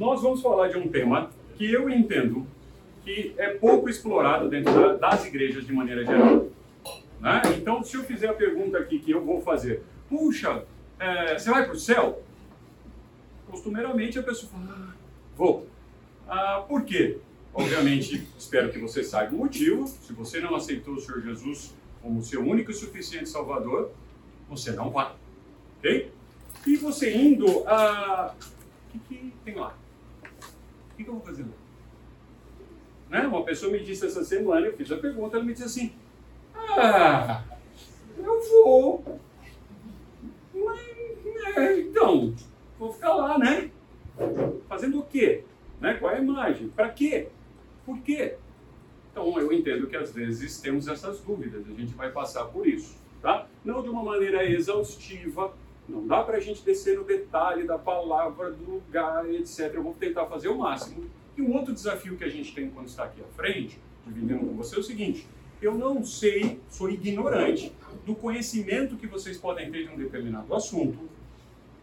nós vamos falar de um tema que eu entendo que é pouco explorado dentro da, das igrejas de maneira geral. Né? Então, se eu fizer a pergunta aqui que eu vou fazer, puxa, é, você vai para o céu? Costumeiramente a pessoa fala, ah, vou. Ah, por quê? Obviamente, espero que você saiba o motivo. Se você não aceitou o Senhor Jesus como seu único e suficiente Salvador, você não vai. Ok? E você indo, ah, o que, que tem lá? Que, que eu vou fazer lá? Né? Uma pessoa me disse essa semana, eu fiz a pergunta, ela me disse assim: Ah, eu vou. Mas, é, então, vou ficar lá, né? Fazendo o quê? Né? Qual é a imagem? Para quê? Por quê? Então, eu entendo que às vezes temos essas dúvidas, a gente vai passar por isso, tá? Não de uma maneira exaustiva, não dá para a gente descer no detalhe da palavra, do lugar, etc. Eu vou tentar fazer o máximo. E um outro desafio que a gente tem quando está aqui à frente, dividindo com você, é o seguinte: eu não sei, sou ignorante do conhecimento que vocês podem ter de um determinado assunto,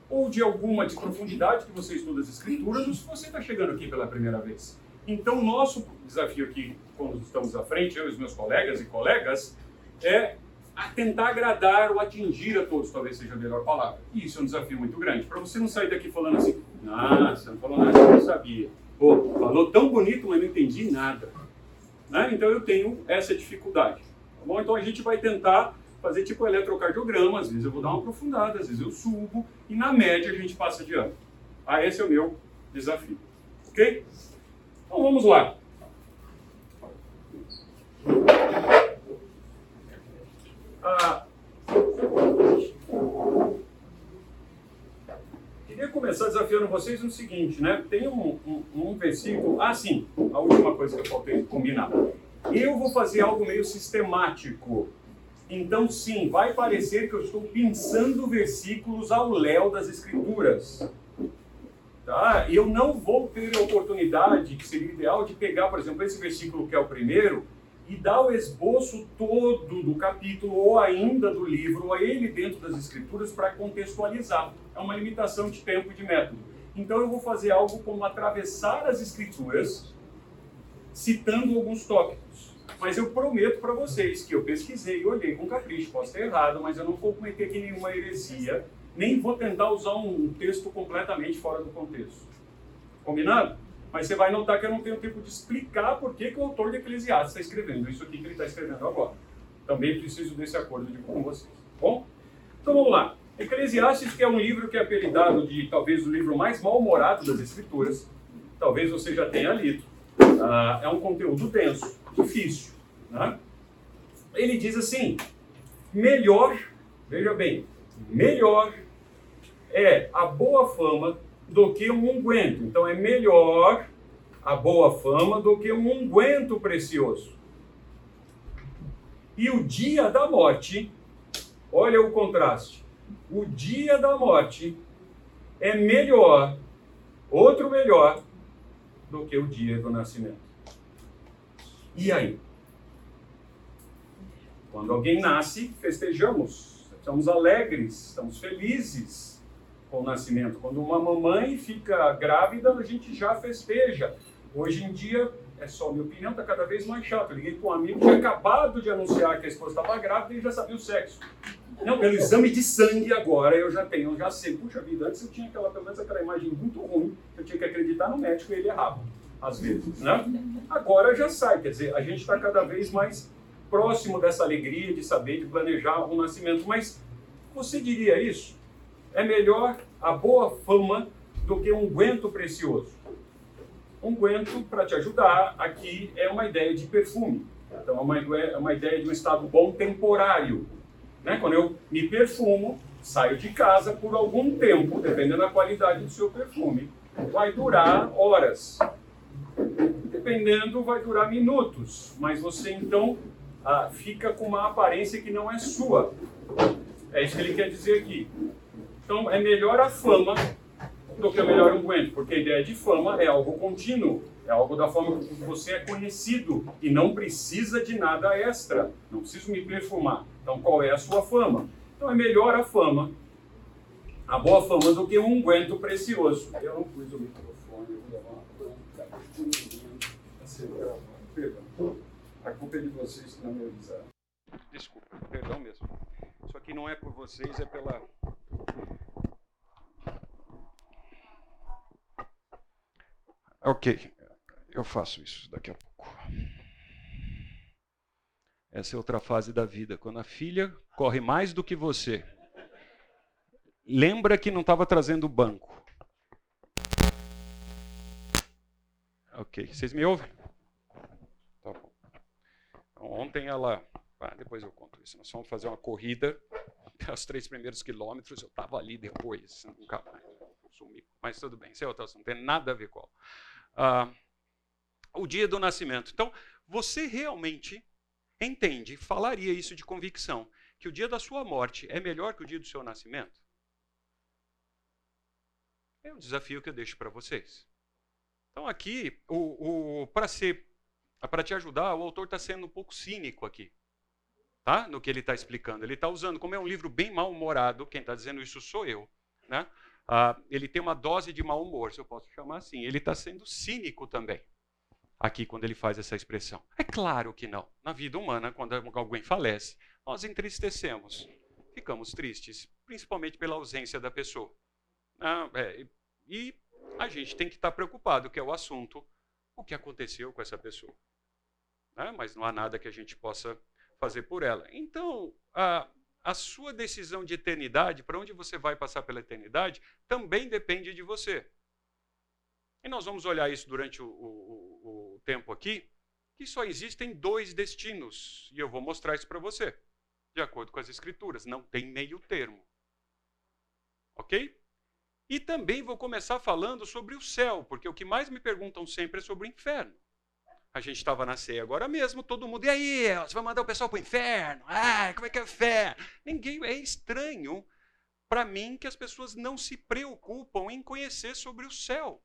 ou de alguma de profundidade que você estuda as escrituras, ou se você está chegando aqui pela primeira vez. Então, nosso desafio aqui, quando estamos à frente, eu e os meus colegas e colegas, é a tentar agradar ou atingir a todos, talvez seja a melhor palavra. E isso é um desafio muito grande. Para você não sair daqui falando assim, você não falou nada eu não sabia. Pô, falou tão bonito, mas não entendi nada. Né? Então eu tenho essa dificuldade. Tá bom? Então a gente vai tentar fazer tipo eletrocardiograma, às vezes eu vou dar uma aprofundada, às vezes eu subo, e na média a gente passa de ano. Ah, esse é o meu desafio. Ok? Então vamos lá. Queria começar desafiando vocês no seguinte, né? Tem um, um, um, versículo. Ah, sim, a última coisa que eu faltei combinar. Eu vou fazer algo meio sistemático. Então, sim, vai parecer que eu estou pensando versículos ao léu das Escrituras. Tá? Eu não vou ter a oportunidade, que seria ideal, de pegar, por exemplo, esse versículo que é o primeiro e dar o esboço todo do capítulo ou ainda do livro a ele dentro das escrituras para contextualizar. É uma limitação de tempo e de método. Então eu vou fazer algo como atravessar as escrituras citando alguns tópicos. Mas eu prometo para vocês que eu pesquisei olhei com capricho, posso ter errado, mas eu não vou cometer aqui nenhuma heresia, nem vou tentar usar um texto completamente fora do contexto. Combinado? Mas você vai notar que eu não tenho tempo de explicar por que, que o autor de Eclesiastes está escrevendo isso aqui que ele está escrevendo agora. Também preciso desse acordo de, com vocês. Tá bom? Então vamos lá. Eclesiastes, que é um livro que é apelidado de talvez o livro mais mal-humorado das Escrituras, talvez você já tenha lido. Uh, é um conteúdo denso, difícil. Né? Ele diz assim: melhor, veja bem, melhor é a boa fama do que um unguento. Então é melhor a boa fama do que um unguento precioso. E o dia da morte, olha o contraste. O dia da morte é melhor, outro melhor, do que o dia do nascimento. E aí? Quando alguém nasce, festejamos, estamos alegres, estamos felizes com o nascimento. Quando uma mamãe fica grávida, a gente já festeja. Hoje em dia, é só minha opinião, está cada vez mais chato. Eu liguei para um amigo que tinha acabado de anunciar que a esposa estava grávida e já sabia o sexo. Não, pelo exame de sangue agora eu já tenho, eu já sei. Puxa vida, antes eu tinha aquela, pelo menos aquela imagem muito ruim, eu tinha que acreditar no médico e ele errava, às vezes, né? Agora já sai, quer dizer, a gente está cada vez mais próximo dessa alegria de saber, de planejar o nascimento. Mas você diria isso? é melhor a boa fama do que um guento precioso. Um guento, para te ajudar, aqui é uma ideia de perfume. Então, é uma, é uma ideia de um estado bom temporário. Né? Quando eu me perfumo, saio de casa por algum tempo, dependendo da qualidade do seu perfume, vai durar horas. Dependendo, vai durar minutos. Mas você, então, ah, fica com uma aparência que não é sua. É isso que ele quer dizer aqui. Então, é melhor a fama do que o melhor unguento, porque a ideia de fama é algo contínuo, é algo da forma que você é conhecido e não precisa de nada extra, não preciso me perfumar. Então, qual é a sua fama? Então, é melhor a fama, a boa fama, do que um unguento precioso. Eu não pus o microfone, Perdão. A culpa é de vocês que não me avisaram. Desculpa, perdão mesmo. Isso aqui não é por vocês, é pela. Ok, eu faço isso daqui a pouco. Essa é outra fase da vida, quando a filha corre mais do que você. Lembra que não estava trazendo o banco. Ok, vocês me ouvem? Tá bom. Então, ontem ela. Ah, depois eu conto isso. Nós fomos fazer uma corrida. Os três primeiros quilômetros eu estava ali depois. Nunca mais. Sumi. Mas tudo bem, isso é outro assunto. Não tem nada a ver com. Ah, o dia do nascimento. Então, você realmente entende, falaria isso de convicção, que o dia da sua morte é melhor que o dia do seu nascimento? É um desafio que eu deixo para vocês. Então, aqui, o, o para ser, para te ajudar, o autor está sendo um pouco cínico aqui, tá? No que ele está explicando. Ele está usando, como é um livro bem mal-humorado, quem está dizendo isso sou eu, né? Ah, ele tem uma dose de mau humor, se eu posso chamar assim. Ele está sendo cínico também aqui quando ele faz essa expressão? É claro que não. Na vida humana, quando alguém falece, nós entristecemos, ficamos tristes, principalmente pela ausência da pessoa. Ah, é, e a gente tem que estar preocupado, que é o assunto, o que aconteceu com essa pessoa. Né? Mas não há nada que a gente possa fazer por ela. Então, a, a sua decisão de eternidade, para onde você vai passar pela eternidade, também depende de você. E nós vamos olhar isso durante o, o, o tempo aqui, que só existem dois destinos. E eu vou mostrar isso para você, de acordo com as Escrituras. Não tem meio termo. Ok? E também vou começar falando sobre o céu, porque o que mais me perguntam sempre é sobre o inferno. A gente estava na ceia agora mesmo, todo mundo, e aí, você vai mandar o pessoal para o inferno? Ah, como é que é fé? Ninguém, é estranho para mim que as pessoas não se preocupam em conhecer sobre o céu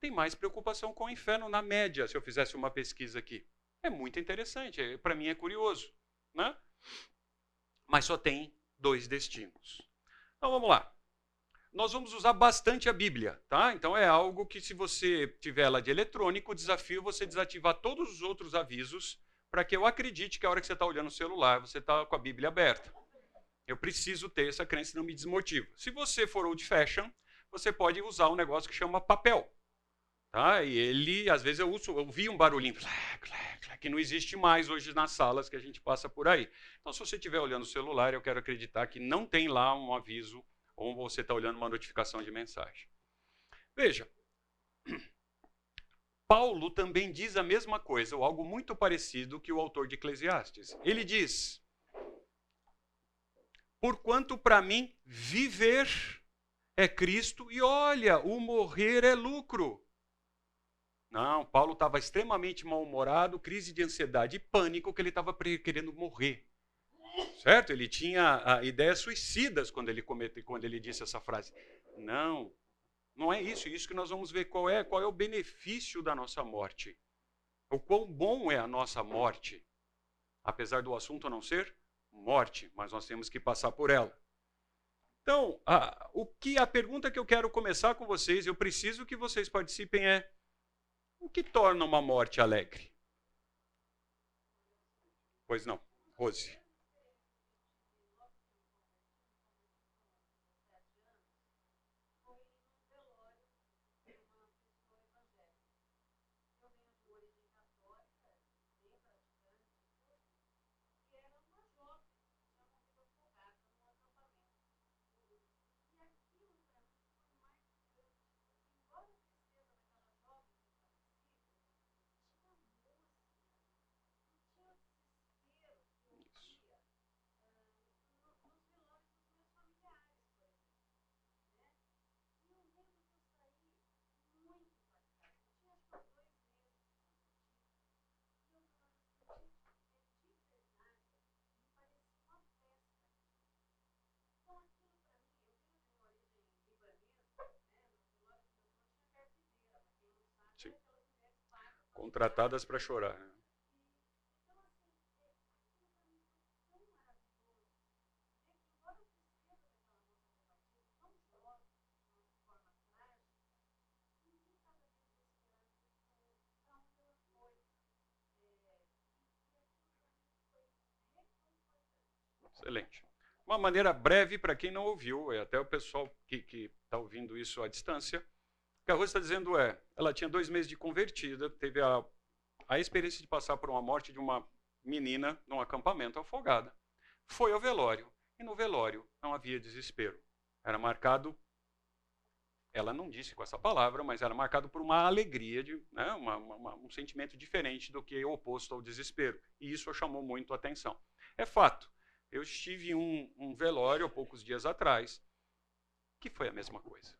tem mais preocupação com o inferno na média, se eu fizesse uma pesquisa aqui. É muito interessante, é, para mim é curioso. Né? Mas só tem dois destinos. Então vamos lá. Nós vamos usar bastante a Bíblia, tá? Então é algo que, se você tiver ela de eletrônico, o desafio é você desativar todos os outros avisos para que eu acredite que a hora que você está olhando o celular, você está com a Bíblia aberta. Eu preciso ter essa crença, não me desmotiva. Se você for old fashion, você pode usar um negócio que chama papel. Tá? E ele, às vezes, eu, uso, eu vi um barulhinho que não existe mais hoje nas salas que a gente passa por aí. Então, se você estiver olhando o celular, eu quero acreditar que não tem lá um aviso ou você está olhando uma notificação de mensagem. Veja, Paulo também diz a mesma coisa, ou algo muito parecido que o autor de Eclesiastes. Ele diz: Porquanto para mim viver é Cristo, e olha, o morrer é lucro. Não, Paulo estava extremamente mal-humorado, crise de ansiedade e pânico, que ele estava querendo morrer. Certo? Ele tinha ideias suicidas quando ele, comete, quando ele disse essa frase. Não, não é isso. Isso que nós vamos ver qual é, qual é o benefício da nossa morte. O quão bom é a nossa morte. Apesar do assunto não ser morte, mas nós temos que passar por ela. Então, a, o que a pergunta que eu quero começar com vocês, eu preciso que vocês participem é o que torna uma morte alegre? Pois não, Rose. Contratadas para chorar. Né? Excelente. Uma maneira breve para quem não ouviu, e até o pessoal que está ouvindo isso à distância que a Rose está dizendo é, ela tinha dois meses de convertida, teve a, a experiência de passar por uma morte de uma menina num acampamento afogada. Foi ao velório, e no velório não havia desespero. Era marcado, ela não disse com essa palavra, mas era marcado por uma alegria, de, né, uma, uma, um sentimento diferente do que oposto ao desespero. E isso chamou muito a atenção. É fato, eu estive em um, um velório há poucos dias atrás, que foi a mesma coisa.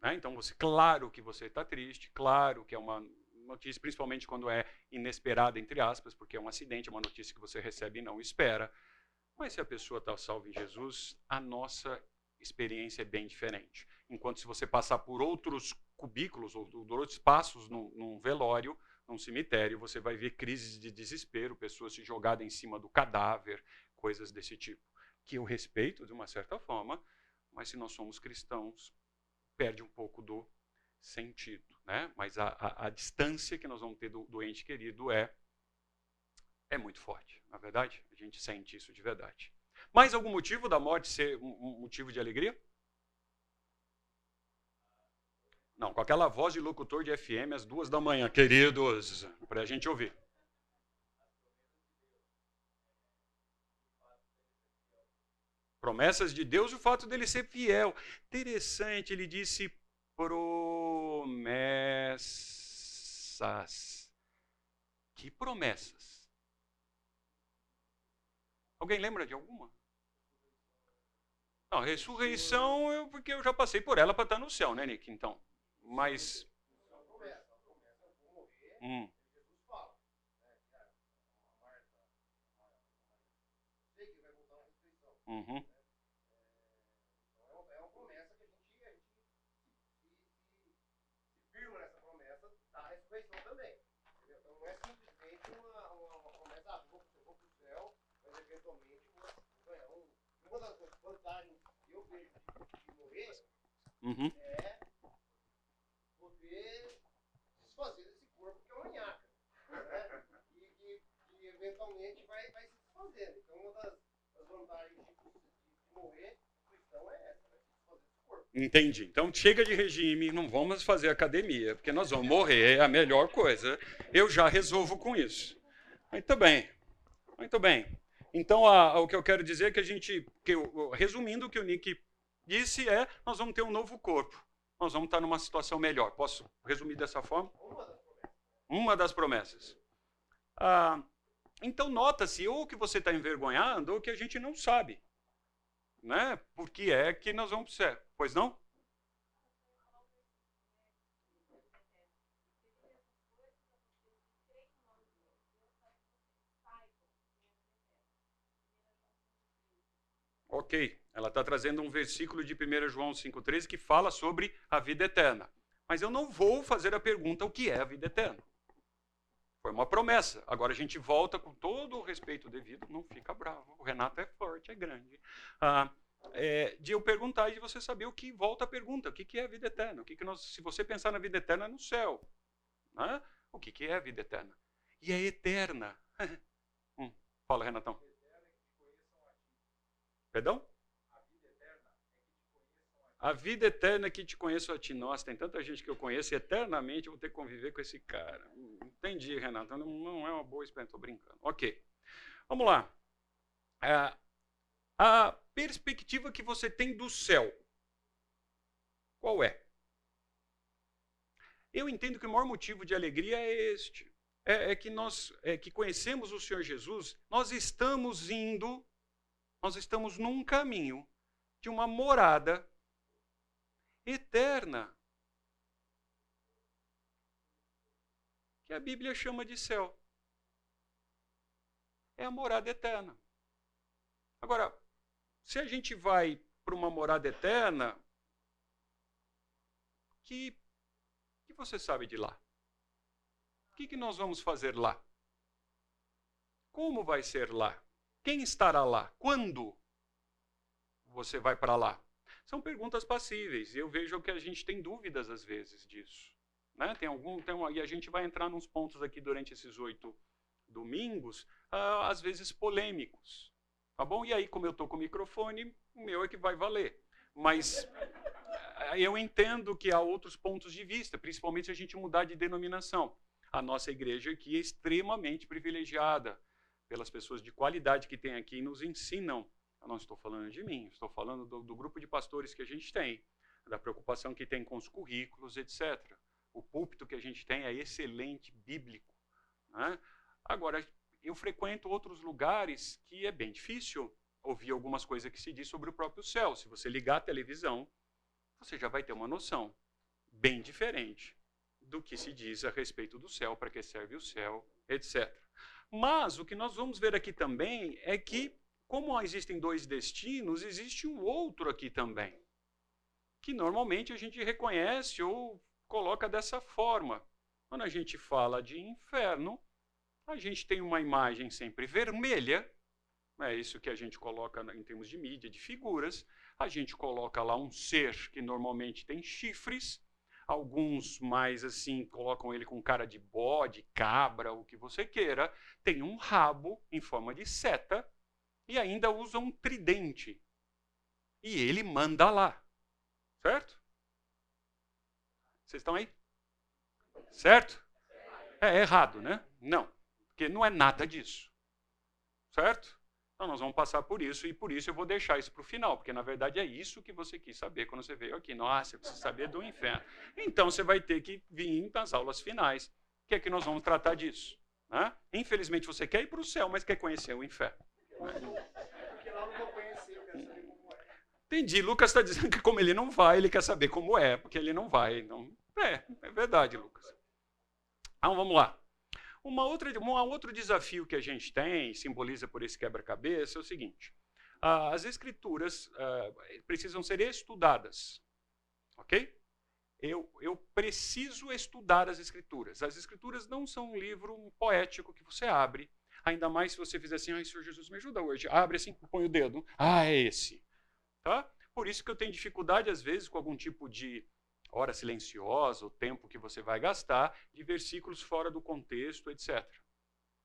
Né? Então, você, claro que você está triste, claro que é uma notícia, principalmente quando é inesperada, entre aspas, porque é um acidente, é uma notícia que você recebe e não espera. Mas se a pessoa está salva em Jesus, a nossa experiência é bem diferente. Enquanto se você passar por outros cubículos ou outros passos num, num velório, num cemitério, você vai ver crises de desespero, pessoas se jogadas em cima do cadáver, coisas desse tipo, que eu respeito de uma certa forma, mas se nós somos cristãos, perde um pouco do sentido. Né? Mas a, a, a distância que nós vamos ter do, do ente querido é, é muito forte, na é verdade? A gente sente isso de verdade. Mais algum motivo da morte ser um, um motivo de alegria? Não, com aquela voz de locutor de FM às duas da manhã, queridos, para a gente ouvir. Promessas de Deus e o fato dele ser fiel. Interessante, ele disse promessas. Que promessas? Alguém lembra de alguma? Não, ressurreição, porque eu já passei por ela para estar no céu, né, Nick? Então, mas. Hum. Uhum. Uhum. é poder desfazer desse corpo que é uma nhaca. Né? E que, eventualmente vai, vai se desfazendo. Então, uma das, das vantagens de, de, de morrer é essa, desfazer corpo. Entendi. Então chega de regime, não vamos fazer academia, porque nós vamos morrer, é a melhor coisa. Eu já resolvo com isso. Muito bem. Muito bem. Então, a, a, o que eu quero dizer é que a gente, que, resumindo o que o Nick disse é, nós vamos ter um novo corpo. Nós vamos estar numa situação melhor. Posso resumir dessa forma? Uma das promessas. Ah, então, nota-se ou que você está envergonhado ou que a gente não sabe. Né? Porque é que nós vamos ser. Pois não? Ok. Ela está trazendo um versículo de 1 João 5,13 que fala sobre a vida eterna. Mas eu não vou fazer a pergunta o que é a vida eterna. Foi uma promessa. Agora a gente volta com todo o respeito devido, não fica bravo. O Renato é forte, é grande. Ah, é, de eu perguntar e de você saber o que volta a pergunta: o que, que é a vida eterna? O que, que nós, se você pensar na vida eterna, é no céu. Né? O que, que é a vida eterna? E é eterna. hum, fala, Renatão. Perdão? A vida eterna que te conheço a ti. Nossa, tem tanta gente que eu conheço e eternamente eu vou ter que conviver com esse cara. Entendi, Renato. Não, não é uma boa experiência. Estou brincando. Ok. Vamos lá. É, a perspectiva que você tem do céu. Qual é? Eu entendo que o maior motivo de alegria é este. É, é que nós é que conhecemos o Senhor Jesus, nós estamos indo, nós estamos num caminho de uma morada eterna. Que a Bíblia chama de céu. É a morada eterna. Agora, se a gente vai para uma morada eterna, que, que você sabe de lá? O que, que nós vamos fazer lá? Como vai ser lá? Quem estará lá? Quando você vai para lá? São perguntas passíveis. Eu vejo que a gente tem dúvidas às vezes disso. Né? Tem algum, tem uma, e a gente vai entrar nos pontos aqui durante esses oito domingos, uh, às vezes polêmicos. Tá bom? E aí, como eu estou com o microfone, o meu é que vai valer. Mas eh, eu entendo que há outros pontos de vista, principalmente se a gente mudar de denominação. A nossa igreja aqui é extremamente privilegiada pelas pessoas de qualidade que tem aqui e nos ensinam. Eu não estou falando de mim, estou falando do, do grupo de pastores que a gente tem, da preocupação que tem com os currículos, etc. O púlpito que a gente tem é excelente, bíblico. Né? Agora, eu frequento outros lugares que é bem difícil ouvir algumas coisas que se diz sobre o próprio céu. Se você ligar a televisão, você já vai ter uma noção bem diferente do que se diz a respeito do céu, para que serve o céu, etc. Mas o que nós vamos ver aqui também é que, como existem dois destinos, existe um outro aqui também, que normalmente a gente reconhece ou coloca dessa forma. Quando a gente fala de inferno, a gente tem uma imagem sempre vermelha, é isso que a gente coloca em termos de mídia, de figuras. A gente coloca lá um ser que normalmente tem chifres, alguns mais assim colocam ele com cara de bode, cabra, o que você queira, tem um rabo em forma de seta e ainda usa um tridente. E ele manda lá. Certo? Vocês estão aí? Certo? É errado, né? Não. Porque não é nada disso. Certo? Então nós vamos passar por isso e por isso eu vou deixar isso para o final, porque na verdade é isso que você quis saber quando você veio aqui. Nossa, você precisa saber do inferno. Então você vai ter que vir nas aulas finais, que é que nós vamos tratar disso. Né? Infelizmente você quer ir para o céu, mas quer conhecer o inferno. Porque lá não vou conhecer, eu quero saber como é. Entendi. Lucas está dizendo que como ele não vai, ele quer saber como é, porque ele não vai. Então, é, é verdade, Lucas. Então vamos lá. Uma outra, um outro desafio que a gente tem, simboliza por esse quebra-cabeça, é o seguinte: as escrituras uh, precisam ser estudadas, ok? Eu, eu preciso estudar as escrituras. As escrituras não são um livro poético que você abre, ainda mais se você fizer assim, ai, Senhor Jesus, me ajuda hoje. Abre assim, põe o dedo. Ah, é esse. Tá? Por isso que eu tenho dificuldade, às vezes, com algum tipo de hora silenciosa, o tempo que você vai gastar, de versículos fora do contexto, etc.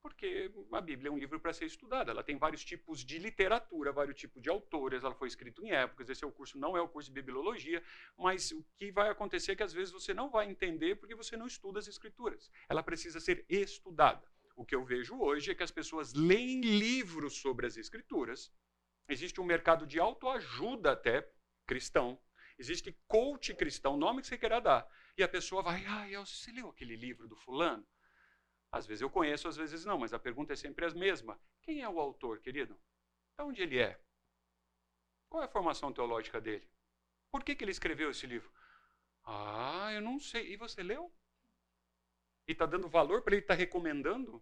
Porque a Bíblia é um livro para ser estudado. Ela tem vários tipos de literatura, vários tipos de autores, ela foi escrita em épocas. Esse é o curso, não é o curso de bibliologia, mas o que vai acontecer é que às vezes você não vai entender porque você não estuda as escrituras. Ela precisa ser estudada. O que eu vejo hoje é que as pessoas leem livros sobre as escrituras. Existe um mercado de autoajuda até cristão, Existe coach cristão, nome que você queira dar. E a pessoa vai, ah, você leu aquele livro do fulano? Às vezes eu conheço, às vezes não, mas a pergunta é sempre a mesma. Quem é o autor, querido? De onde ele é? Qual é a formação teológica dele? Por que, que ele escreveu esse livro? Ah, eu não sei. E você leu? E está dando valor para ele estar tá recomendando?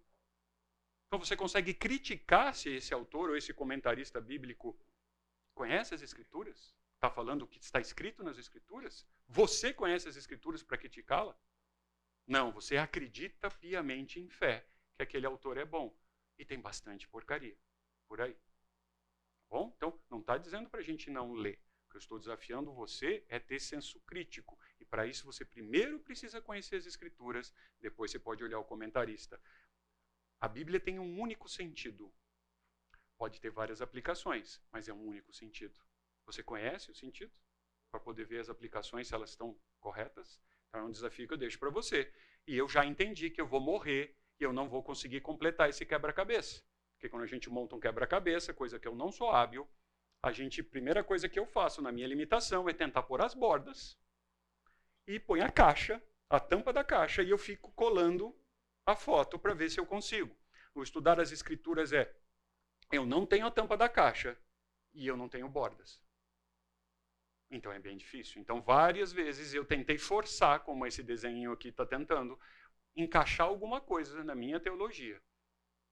Então você consegue criticar se esse autor ou esse comentarista bíblico conhece as escrituras? Está falando o que está escrito nas Escrituras? Você conhece as Escrituras para criticá-la? Não, você acredita piamente em fé que aquele autor é bom. E tem bastante porcaria por aí. Bom, então não está dizendo para a gente não ler. O que eu estou desafiando você é ter senso crítico. E para isso você primeiro precisa conhecer as Escrituras, depois você pode olhar o comentarista. A Bíblia tem um único sentido. Pode ter várias aplicações, mas é um único sentido. Você conhece o sentido? Para poder ver as aplicações, se elas estão corretas? Então é um desafio que eu deixo para você. E eu já entendi que eu vou morrer e eu não vou conseguir completar esse quebra-cabeça. Porque quando a gente monta um quebra-cabeça, coisa que eu não sou hábil, a gente, primeira coisa que eu faço na minha limitação é tentar pôr as bordas e põe a caixa, a tampa da caixa, e eu fico colando a foto para ver se eu consigo. O estudar as escrituras é: eu não tenho a tampa da caixa e eu não tenho bordas. Então é bem difícil. Então, várias vezes eu tentei forçar, como esse desenho aqui está tentando, encaixar alguma coisa na minha teologia.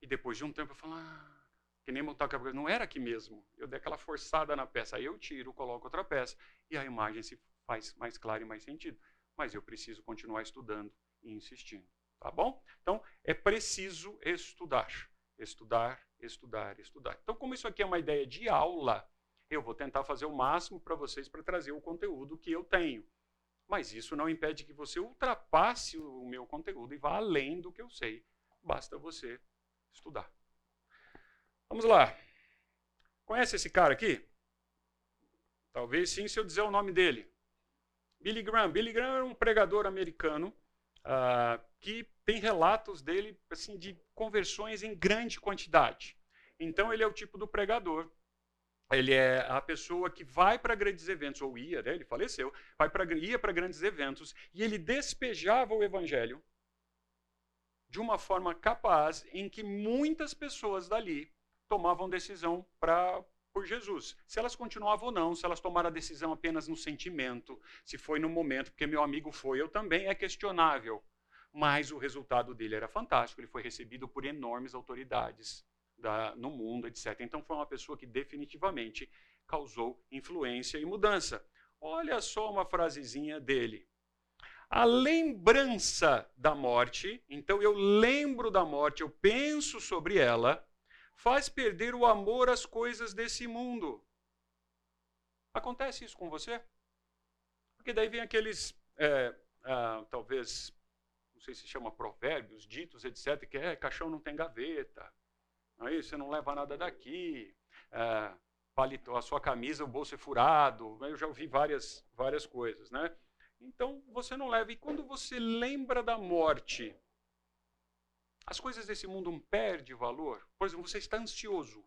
E depois de um tempo eu falo, ah, que nem montar quebra não era aqui mesmo. Eu dei aquela forçada na peça, aí eu tiro, coloco outra peça e a imagem se faz mais clara e mais sentido. Mas eu preciso continuar estudando e insistindo, tá bom? Então é preciso estudar, estudar, estudar, estudar. Então como isso aqui é uma ideia de aula, eu vou tentar fazer o máximo para vocês para trazer o conteúdo que eu tenho. Mas isso não impede que você ultrapasse o meu conteúdo e vá além do que eu sei. Basta você estudar. Vamos lá. Conhece esse cara aqui? Talvez sim, se eu dizer o nome dele. Billy Graham. Billy Graham era um pregador americano uh, que tem relatos dele assim de conversões em grande quantidade. Então ele é o tipo do pregador. Ele é a pessoa que vai para grandes eventos, ou ia, né? ele faleceu, vai pra, ia para grandes eventos, e ele despejava o evangelho de uma forma capaz em que muitas pessoas dali tomavam decisão para por Jesus. Se elas continuavam ou não, se elas tomaram a decisão apenas no sentimento, se foi no momento, porque meu amigo foi, eu também, é questionável. Mas o resultado dele era fantástico, ele foi recebido por enormes autoridades da, no mundo, etc. Então foi uma pessoa que definitivamente causou influência e mudança. Olha só uma frasezinha dele. A lembrança da morte, então eu lembro da morte, eu penso sobre ela, faz perder o amor às coisas desse mundo. Acontece isso com você? Porque daí vem aqueles, é, ah, talvez, não sei se chama provérbios, ditos, etc., que é caixão não tem gaveta, aí você não leva nada daqui, é, a sua camisa, o bolso é furado, eu já ouvi várias, várias coisas, né? Então você não leva. E quando você lembra da morte, as coisas desse mundo perdem valor. Por exemplo, você está ansioso.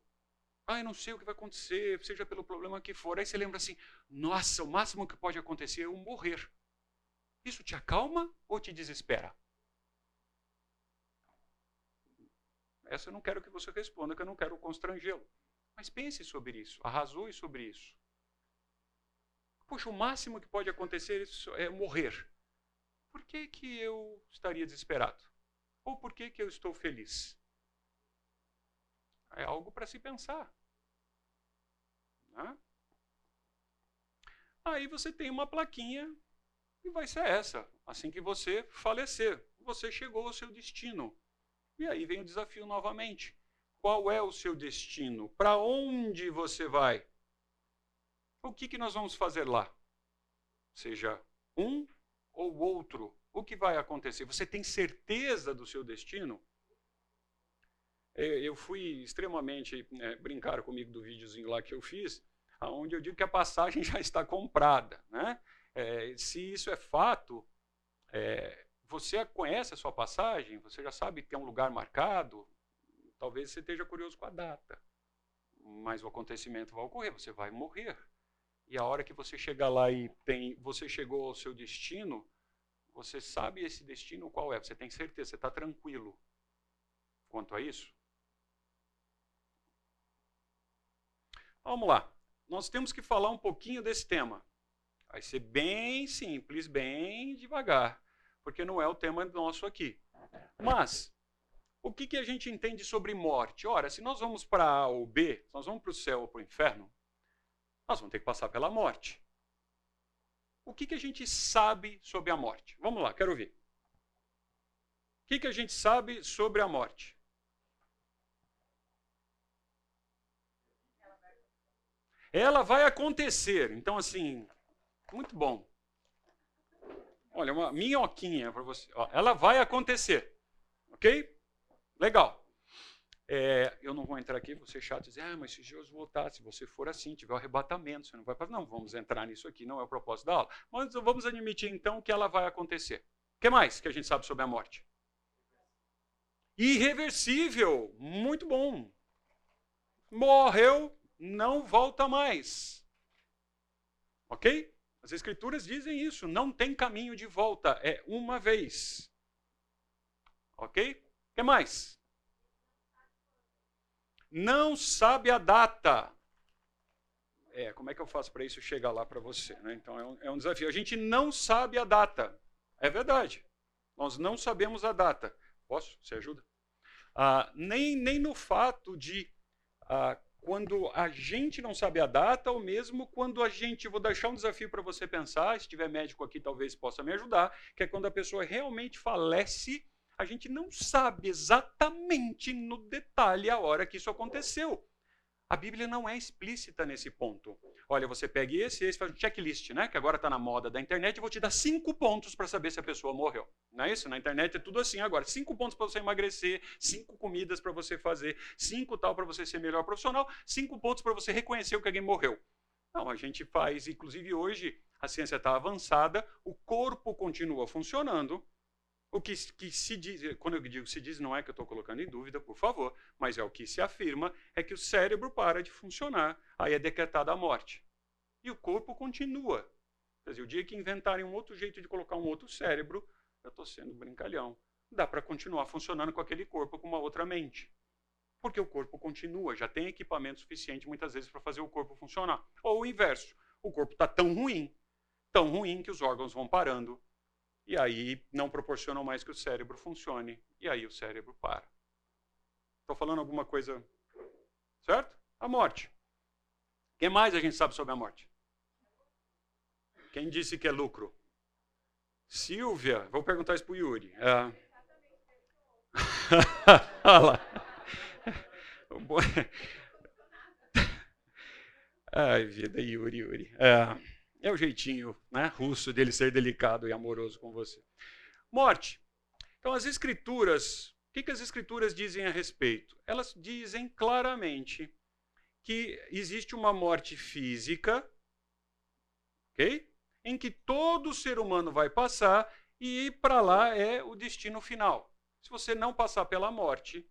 Ah, eu não sei o que vai acontecer, seja pelo problema que for. Aí você lembra assim: nossa, o máximo que pode acontecer é eu morrer. Isso te acalma ou te desespera? Essa eu não quero que você responda, que eu não quero constrangê-lo. Mas pense sobre isso, arrazoe sobre isso. Poxa, o máximo que pode acontecer é morrer. Por que, que eu estaria desesperado? Ou por que, que eu estou feliz? É algo para se pensar. Né? Aí você tem uma plaquinha e vai ser essa. Assim que você falecer, você chegou ao seu destino. E aí vem o desafio novamente. Qual é o seu destino? Para onde você vai? O que, que nós vamos fazer lá? Seja um ou outro o que vai acontecer? Você tem certeza do seu destino? Eu fui extremamente. É, brincaram comigo do videozinho lá que eu fiz, onde eu digo que a passagem já está comprada. Né? É, se isso é fato, é, você conhece a sua passagem, você já sabe que tem um lugar marcado, talvez você esteja curioso com a data. Mas o acontecimento vai ocorrer, você vai morrer. E a hora que você chegar lá e tem, você chegou ao seu destino, você sabe esse destino qual é? Você tem certeza, você está tranquilo quanto a isso? Vamos lá. Nós temos que falar um pouquinho desse tema. Vai ser bem simples, bem devagar, porque não é o tema nosso aqui. Mas, o que, que a gente entende sobre morte? Ora, se nós vamos para A ou B, se nós vamos para o céu ou para o inferno, nós vamos ter que passar pela morte o que, que a gente sabe sobre a morte? Vamos lá, quero ouvir. O que, que a gente sabe sobre a morte? Ela vai acontecer. Então, assim, muito bom. Olha, uma minhoquinha para você. Ó, ela vai acontecer. Ok? Legal. É, eu não vou entrar aqui, vou ser chato e dizer, ah, mas se Jesus voltar, se você for assim, tiver o arrebatamento, você não vai fazer. Não, vamos entrar nisso aqui, não é o propósito da aula. Mas vamos admitir então que ela vai acontecer. O que mais que a gente sabe sobre a morte? Irreversível, muito bom. Morreu, não volta mais. Ok? As escrituras dizem isso, não tem caminho de volta, é uma vez. Ok? O que mais? não sabe a data. É, como é que eu faço para isso chegar lá para você? Né? Então é um, é um, desafio. A gente não sabe a data. É verdade. Nós não sabemos a data. Posso? Você ajuda? Ah, nem, nem no fato de ah, quando a gente não sabe a data, ou mesmo quando a gente. Vou deixar um desafio para você pensar, se tiver médico aqui, talvez possa me ajudar, que é quando a pessoa realmente falece a gente não sabe exatamente no detalhe a hora que isso aconteceu. A Bíblia não é explícita nesse ponto. Olha, você pega esse, esse, faz um checklist, né? Que agora está na moda da internet, eu vou te dar cinco pontos para saber se a pessoa morreu. Não é isso? Na internet é tudo assim agora. Cinco pontos para você emagrecer, cinco comidas para você fazer, cinco tal para você ser melhor profissional, cinco pontos para você reconhecer que alguém morreu. Não, a gente faz, inclusive hoje, a ciência está avançada, o corpo continua funcionando, o que, que, se diz, quando eu digo se diz, não é que eu estou colocando em dúvida, por favor, mas é o que se afirma, é que o cérebro para de funcionar, aí é decretada a morte. E o corpo continua. Quer dizer, o dia que inventarem um outro jeito de colocar um outro cérebro, eu estou sendo brincalhão, dá para continuar funcionando com aquele corpo com uma outra mente. Porque o corpo continua, já tem equipamento suficiente muitas vezes para fazer o corpo funcionar. Ou o inverso, o corpo está tão ruim, tão ruim que os órgãos vão parando e aí não proporcionam mais que o cérebro funcione, e aí o cérebro para. Estou falando alguma coisa. Certo? A morte. O que mais a gente sabe sobre a morte? Quem disse que é lucro? Silvia, vou perguntar isso para o Yuri. É... Olha lá. Ai, vida, Yuri, Yuri. É... É o jeitinho né, russo dele ser delicado e amoroso com você. Morte. Então, as escrituras, o que, que as escrituras dizem a respeito? Elas dizem claramente que existe uma morte física, ok? Em que todo ser humano vai passar e para lá é o destino final. Se você não passar pela morte,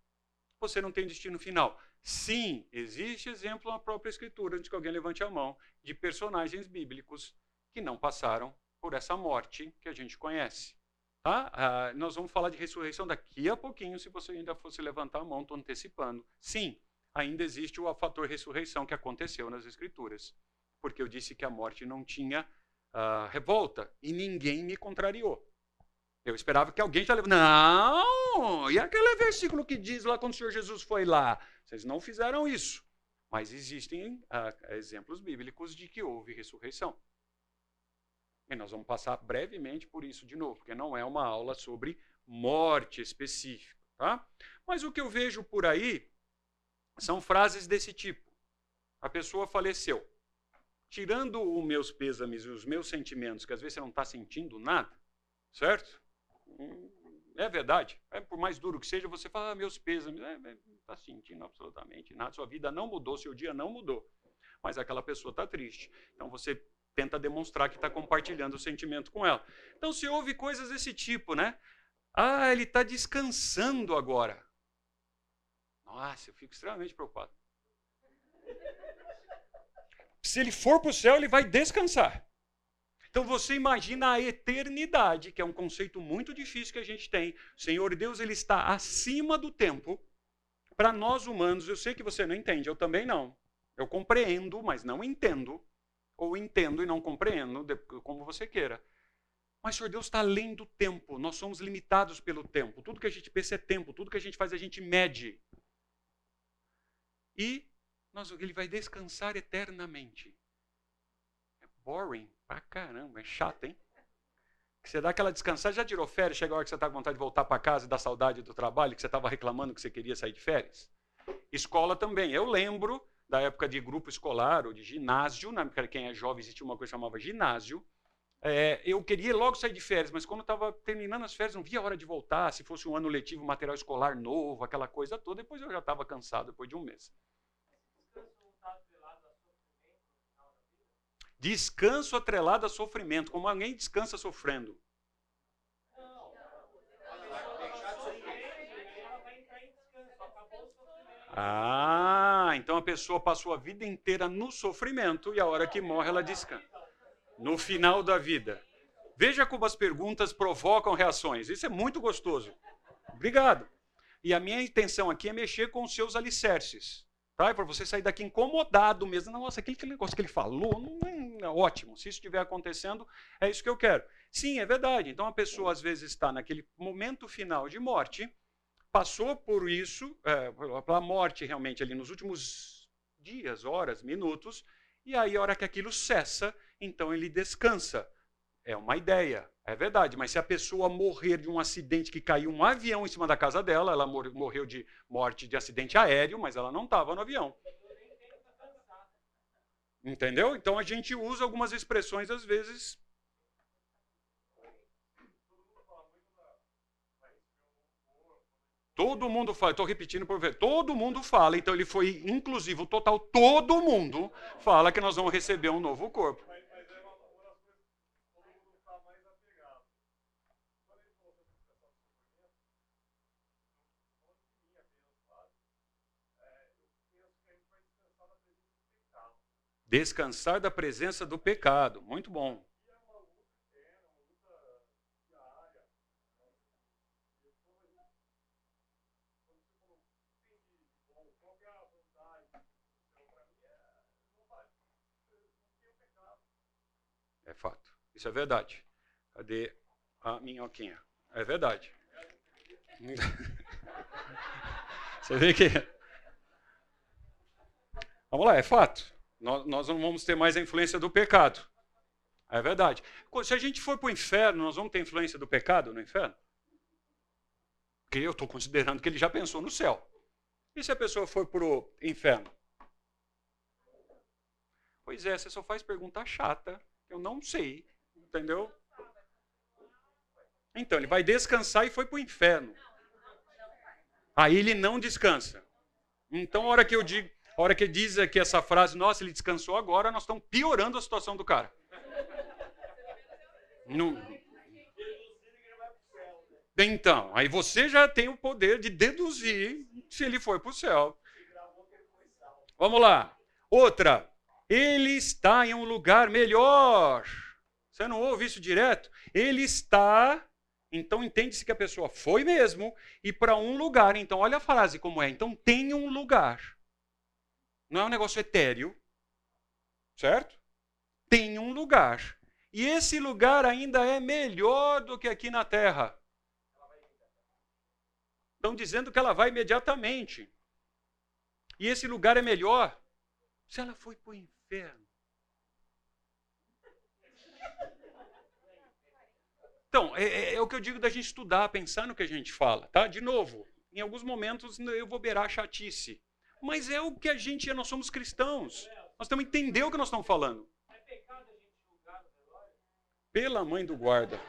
você não tem destino final. Sim, existe exemplo na própria Escritura, antes que alguém levante a mão, de personagens bíblicos que não passaram por essa morte que a gente conhece. Tá? Ah, nós vamos falar de ressurreição daqui a pouquinho, se você ainda fosse levantar a mão, estou antecipando. Sim, ainda existe o fator ressurreição que aconteceu nas Escrituras, porque eu disse que a morte não tinha ah, revolta e ninguém me contrariou. Eu esperava que alguém já levantasse. Não! E aquele versículo que diz lá quando o Senhor Jesus foi lá? Vocês não fizeram isso. Mas existem ah, exemplos bíblicos de que houve ressurreição. E nós vamos passar brevemente por isso de novo, porque não é uma aula sobre morte específica. Tá? Mas o que eu vejo por aí são frases desse tipo. A pessoa faleceu. Tirando os meus pêsames e os meus sentimentos, que às vezes você não está sentindo nada, certo? É verdade. É, por mais duro que seja, você fala, ah, meus pêsames. É, não está sentindo absolutamente nada. Sua vida não mudou, seu dia não mudou. Mas aquela pessoa está triste. Então você tenta demonstrar que está compartilhando o sentimento com ela. Então se ouve coisas desse tipo, né? Ah, ele está descansando agora. Nossa, eu fico extremamente preocupado. Se ele for para o céu, ele vai descansar. Então você imagina a eternidade, que é um conceito muito difícil que a gente tem. O Senhor Deus ele está acima do tempo. Para nós humanos, eu sei que você não entende, eu também não. Eu compreendo, mas não entendo. Ou entendo e não compreendo, como você queira. Mas Senhor Deus está além do tempo. Nós somos limitados pelo tempo. Tudo que a gente pensa é tempo. Tudo que a gente faz, a gente mede. E nós, ele vai descansar eternamente. É boring pra caramba, é chato, hein? Que você dá aquela descansada, já tirou férias, chega a hora que você está com vontade de voltar para casa e dá saudade do trabalho, que você estava reclamando que você queria sair de férias. Escola também. Eu lembro da época de grupo escolar ou de ginásio, na época quem é jovem existia uma coisa que chamava ginásio. É, eu queria logo sair de férias, mas quando estava terminando as férias, não via a hora de voltar. Se fosse um ano letivo, material escolar novo, aquela coisa toda, depois eu já estava cansado depois de um mês. Descanso atrelado a sofrimento, como alguém descansa sofrendo. Ah, então a pessoa passou a vida inteira no sofrimento e a hora que morre ela descansa. No final da vida. Veja como as perguntas provocam reações. Isso é muito gostoso. Obrigado. E a minha intenção aqui é mexer com os seus alicerces. Tá? Para você sair daqui incomodado mesmo. Nossa, aquele negócio que ele falou, não é ótimo. Se isso estiver acontecendo, é isso que eu quero. Sim, é verdade. Então a pessoa às vezes está naquele momento final de morte, passou por isso, é, pela morte realmente ali nos últimos dias, horas, minutos, e aí a hora que aquilo cessa, então ele descansa. É uma ideia, é verdade, mas se a pessoa morrer de um acidente que caiu um avião em cima da casa dela, ela morreu de morte de acidente aéreo, mas ela não estava no avião. Entendeu? Então a gente usa algumas expressões às vezes. Todo mundo fala, estou repetindo por ver, todo mundo fala, então ele foi inclusive o total, todo mundo fala que nós vamos receber um novo corpo. Descansar da presença do pecado. Muito bom. É fato. Isso é verdade. Cadê a minhoquinha? É verdade. Você vê que. Vamos lá, é fato. Nós, não vamos ter mais a influência do pecado. É verdade. Se a gente for para o inferno, nós vamos ter influência do pecado no inferno? Porque eu estou considerando que ele já pensou no céu. E se a pessoa for para o inferno? Pois é, você só faz pergunta chata. Eu não sei. Entendeu? Então, ele vai descansar e foi para o inferno. Aí ele não descansa. Então, a hora que eu digo, a hora que diz aqui essa frase, nossa, ele descansou agora, nós estamos piorando a situação do cara. Então, aí você já tem o poder de deduzir se ele foi para o céu. Vamos lá. Outra. Ele está em um lugar melhor. Você não ouve isso direto? Ele está. Então entende-se que a pessoa foi mesmo e para um lugar. Então olha a frase como é. Então tem um lugar. Não é um negócio etéreo, certo? Tem um lugar. E esse lugar ainda é melhor do que aqui na terra. Estão dizendo que ela vai imediatamente. E esse lugar é melhor se ela foi para o inferno. Então, é, é, é, o que eu digo da gente estudar, pensar no que a gente fala, tá? De novo, em alguns momentos eu vou beirar chatice. Mas é o que a gente é, nós somos cristãos. Nós temos que entender o que nós estamos falando. Pela mãe do guarda.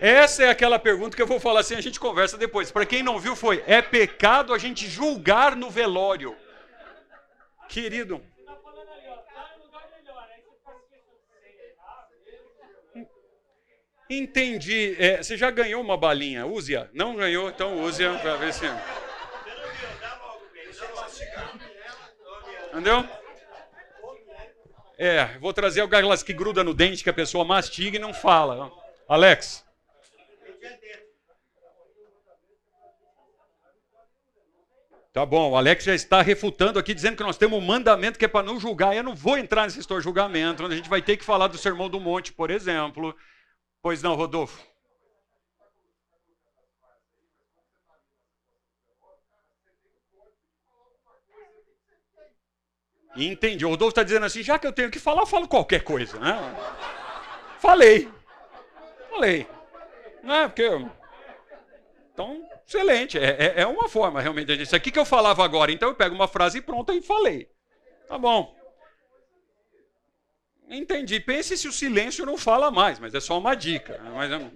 Essa é aquela pergunta que eu vou falar assim, a gente conversa depois. Para quem não viu, foi: é pecado a gente julgar no velório? Querido. Entendi. É, você já ganhou uma balinha? Use-a. Não ganhou? Então use-a para ver se. Entendeu? É, vou trazer aquelas que gruda no dente que a pessoa mastiga e não fala. Alex. Tá bom, o Alex já está refutando aqui, dizendo que nós temos um mandamento que é para não julgar. Eu não vou entrar nesse julgamento, onde a gente vai ter que falar do Sermão do Monte, por exemplo. Pois não, Rodolfo? Entendi. O Rodolfo está dizendo assim, já que eu tenho que falar, eu falo qualquer coisa, né? Falei. Falei. Né? Porque. Então, excelente. É, é, é uma forma realmente dizer. Aqui que eu falava agora, então eu pego uma frase pronta e falei. Tá bom. Entendi. Pense se o silêncio não fala mais, mas é só uma dica. Mas, é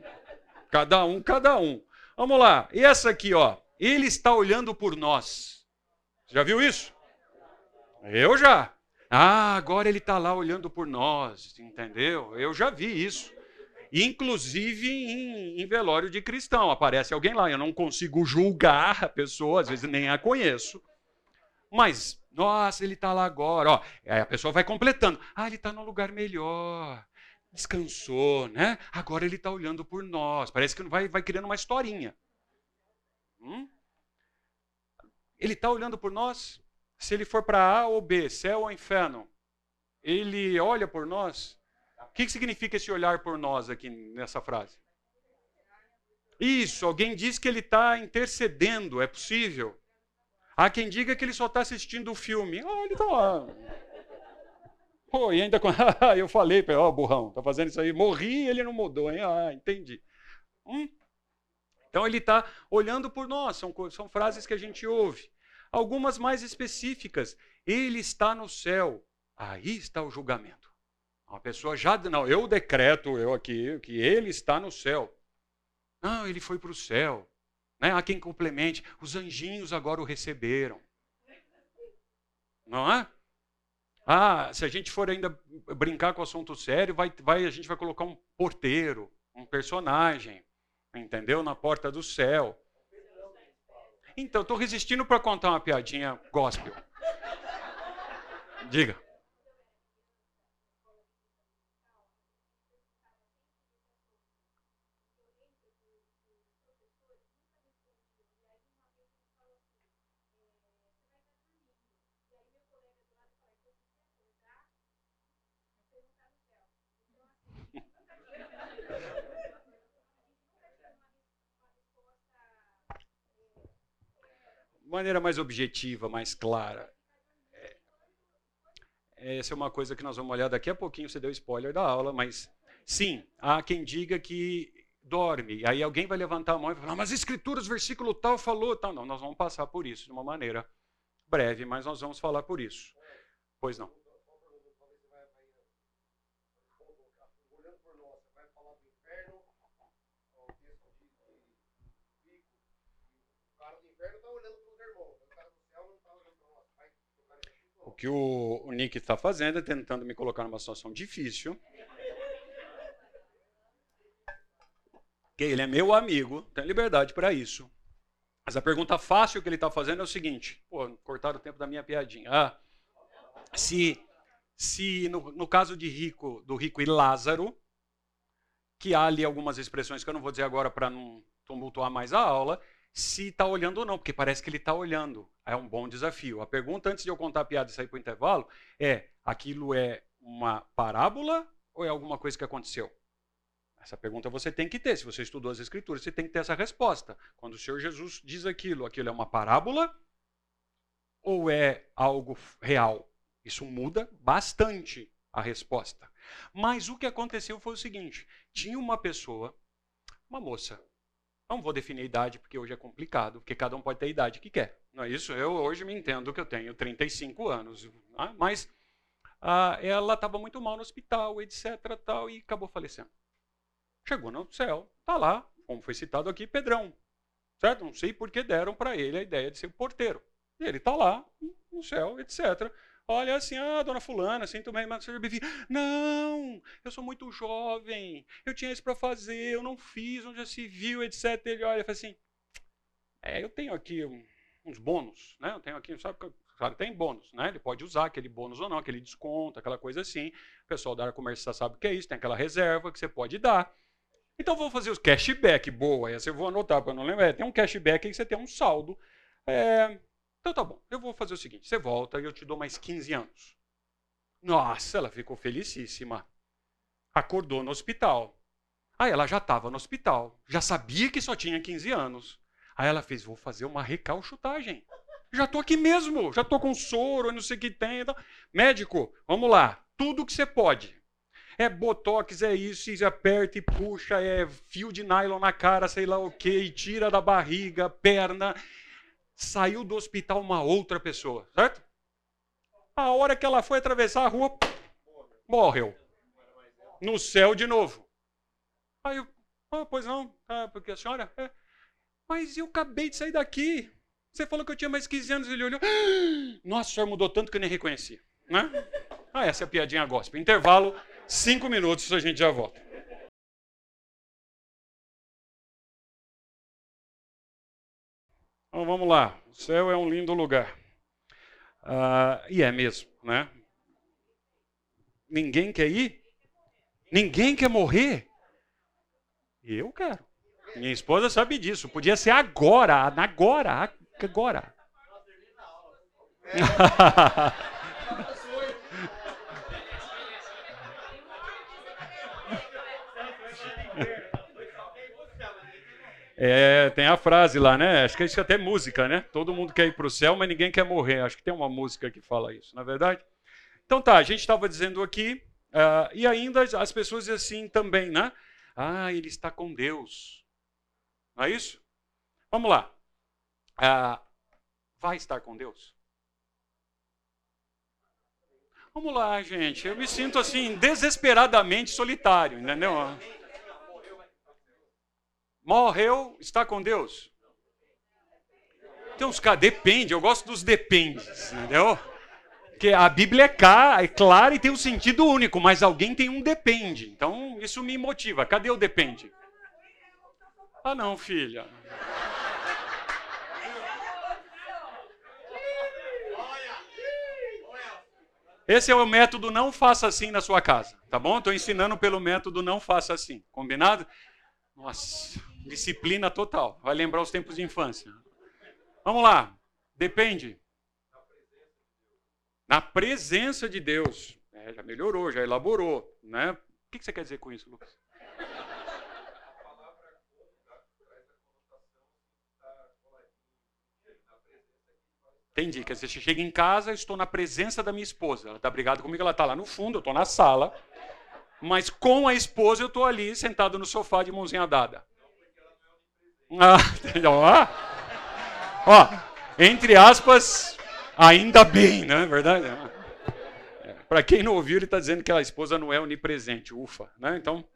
cada um, cada um. Vamos lá. E essa aqui, ó. Ele está olhando por nós. Já viu isso? Eu já. Ah, agora ele está lá olhando por nós, entendeu? Eu já vi isso. Inclusive em, em, velório de cristão. Aparece alguém lá. Eu não consigo julgar a pessoa, às vezes nem a conheço. Mas, nossa, ele está lá agora. Ó, aí a pessoa vai completando. Ah, ele está num lugar melhor. Descansou, né? Agora ele está olhando por nós. Parece que vai, vai criando uma historinha. Hum? Ele está olhando por nós? Se ele for para A ou B, céu ou inferno, ele olha por nós? O que, significa esse olhar por nós aqui nessa frase? Isso, alguém diz que ele está intercedendo, é possível. Há quem diga que ele só está assistindo o filme. Ah, ele está lá. Pô, e ainda com. eu falei, ó, oh, burrão, tá fazendo isso aí. Morri e ele não mudou, hein? Ah, entendi. Hum? Então ele está olhando por nós, são, são frases que a gente ouve. Algumas mais específicas. ele está no céu. Aí está o julgamento. Uma pessoa já, não, eu decreto, eu aqui, que ele está no céu. Não, ele foi para o céu. Né? Há quem complemente. Os anjinhos agora o receberam. Não é? Ah, se a gente for ainda brincar com o assunto sério, vai, vai, a gente vai colocar um porteiro, um personagem, entendeu? Na porta do céu. Então, estou resistindo para contar uma piadinha gospel. Diga. Maneira mais objetiva, mais clara. É, essa é uma coisa que nós vamos olhar daqui a pouquinho. Você deu spoiler da aula, mas sim, há quem diga que dorme. Aí alguém vai levantar a mão e falar, mas escrituras, versículo tal falou, tal. Não, nós vamos passar por isso de uma maneira breve, mas nós vamos falar por isso. Pois não. Que o, Nick está fazendo é tentando me colocar numa situação difícil. Que ele é meu amigo, tem liberdade para isso. Mas a pergunta fácil que ele está fazendo é o seguinte: pô, cortaram o tempo da minha piadinha. Ah, se se no, no caso de rico, do rico e Lázaro, que há ali algumas expressões que eu não vou dizer agora para não tumultuar mais a aula, se está olhando ou não, porque parece que ele está olhando. É um bom desafio. A pergunta, antes de eu contar a piada e sair para o intervalo, é: aquilo é uma parábola ou é alguma coisa que aconteceu? Essa pergunta você tem que ter. Se você estudou as Escrituras, você tem que ter essa resposta. Quando o Senhor Jesus diz aquilo, aquilo é uma parábola ou é algo real? Isso muda bastante a resposta. Mas o que aconteceu foi o seguinte: tinha uma pessoa, uma moça, não vou definir idade porque hoje é complicado, porque cada um pode ter a idade que quer. Não é isso? Eu hoje me entendo que eu tenho 35 anos, né? mas ah, ela estava muito mal no hospital, etc. Tal, e acabou falecendo. Chegou no céu, está lá, como foi citado aqui, Pedrão. Certo? Não sei por que deram para ele a ideia de ser o porteiro. E ele está lá, no céu, etc. Olha assim, ah, dona fulana, sinto bem, mas seja bem Não, eu sou muito jovem, eu tinha isso para fazer, eu não fiz, onde já se viu, etc. Ele olha e fala assim, é, eu tenho aqui uns bônus, né? Eu tenho aqui, sabe, sabe, tem bônus, né? Ele pode usar aquele bônus ou não, aquele desconto, aquela coisa assim. O pessoal da área comercial sabe o que é isso, tem aquela reserva que você pode dar. Então vou fazer os cashback, boa, essa eu vou anotar para não lembrar. Tem um cashback aí que você tem um saldo. É, então tá bom, eu vou fazer o seguinte: você volta e eu te dou mais 15 anos. Nossa, ela ficou felicíssima. Acordou no hospital. Aí ela já estava no hospital, já sabia que só tinha 15 anos. Aí ela fez: vou fazer uma recalchutagem. Já estou aqui mesmo, já estou com soro, não sei o que tem. Então... Médico, vamos lá, tudo que você pode. É botox, é isso, e aperta e puxa, é fio de nylon na cara, sei lá o que, e tira da barriga, perna, saiu do hospital uma outra pessoa, certo? A hora que ela foi atravessar a rua, morreu. No céu de novo. Aí eu, ah, pois não, ah, porque a senhora. É, mas eu acabei de sair daqui. Você falou que eu tinha mais 15 anos. Ele olhou. Nossa, o senhor mudou tanto que eu nem reconheci. Né? Ah, essa é a piadinha gospel. Intervalo, cinco minutos, a gente já volta. Então vamos lá. O céu é um lindo lugar. Ah, e é mesmo, né? Ninguém quer ir? Ninguém quer morrer? Eu quero. Minha esposa sabe disso. Podia ser agora, agora, agora. É, tem a frase lá, né? Acho que isso é até música, né? Todo mundo quer ir para o céu, mas ninguém quer morrer. Acho que tem uma música que fala isso, na é verdade? Então tá, a gente estava dizendo aqui, uh, e ainda as pessoas dizem assim também, né? Ah, ele está com Deus. Não é isso? Vamos lá. Uh, vai estar com Deus? Vamos lá, gente. Eu me sinto assim, desesperadamente solitário, entendeu? Morreu, está com Deus. Tem uns caras, depende, eu gosto dos dependes, entendeu? Porque a Bíblia é, cá, é clara e tem um sentido único, mas alguém tem um depende. Então, isso me motiva. Cadê o depende? Ah, não, filha. Esse é o método não faça assim na sua casa, tá bom? Estou ensinando pelo método não faça assim, combinado? Nossa, disciplina total. Vai lembrar os tempos de infância. Vamos lá. Depende. Na presença de Deus. É, já melhorou, já elaborou. Né? O que você quer dizer com isso, Lucas? Entendi. Quer dizer, você chega em casa, estou na presença da minha esposa. Ela está brigada comigo, ela está lá no fundo, eu estou na sala. Mas com a esposa eu estou ali, sentado no sofá de mãozinha dada. Ah, ó. Entre aspas, ainda bem, não é verdade? É. Para quem não ouviu, ele está dizendo que a esposa não é onipresente, ufa. Né? Então,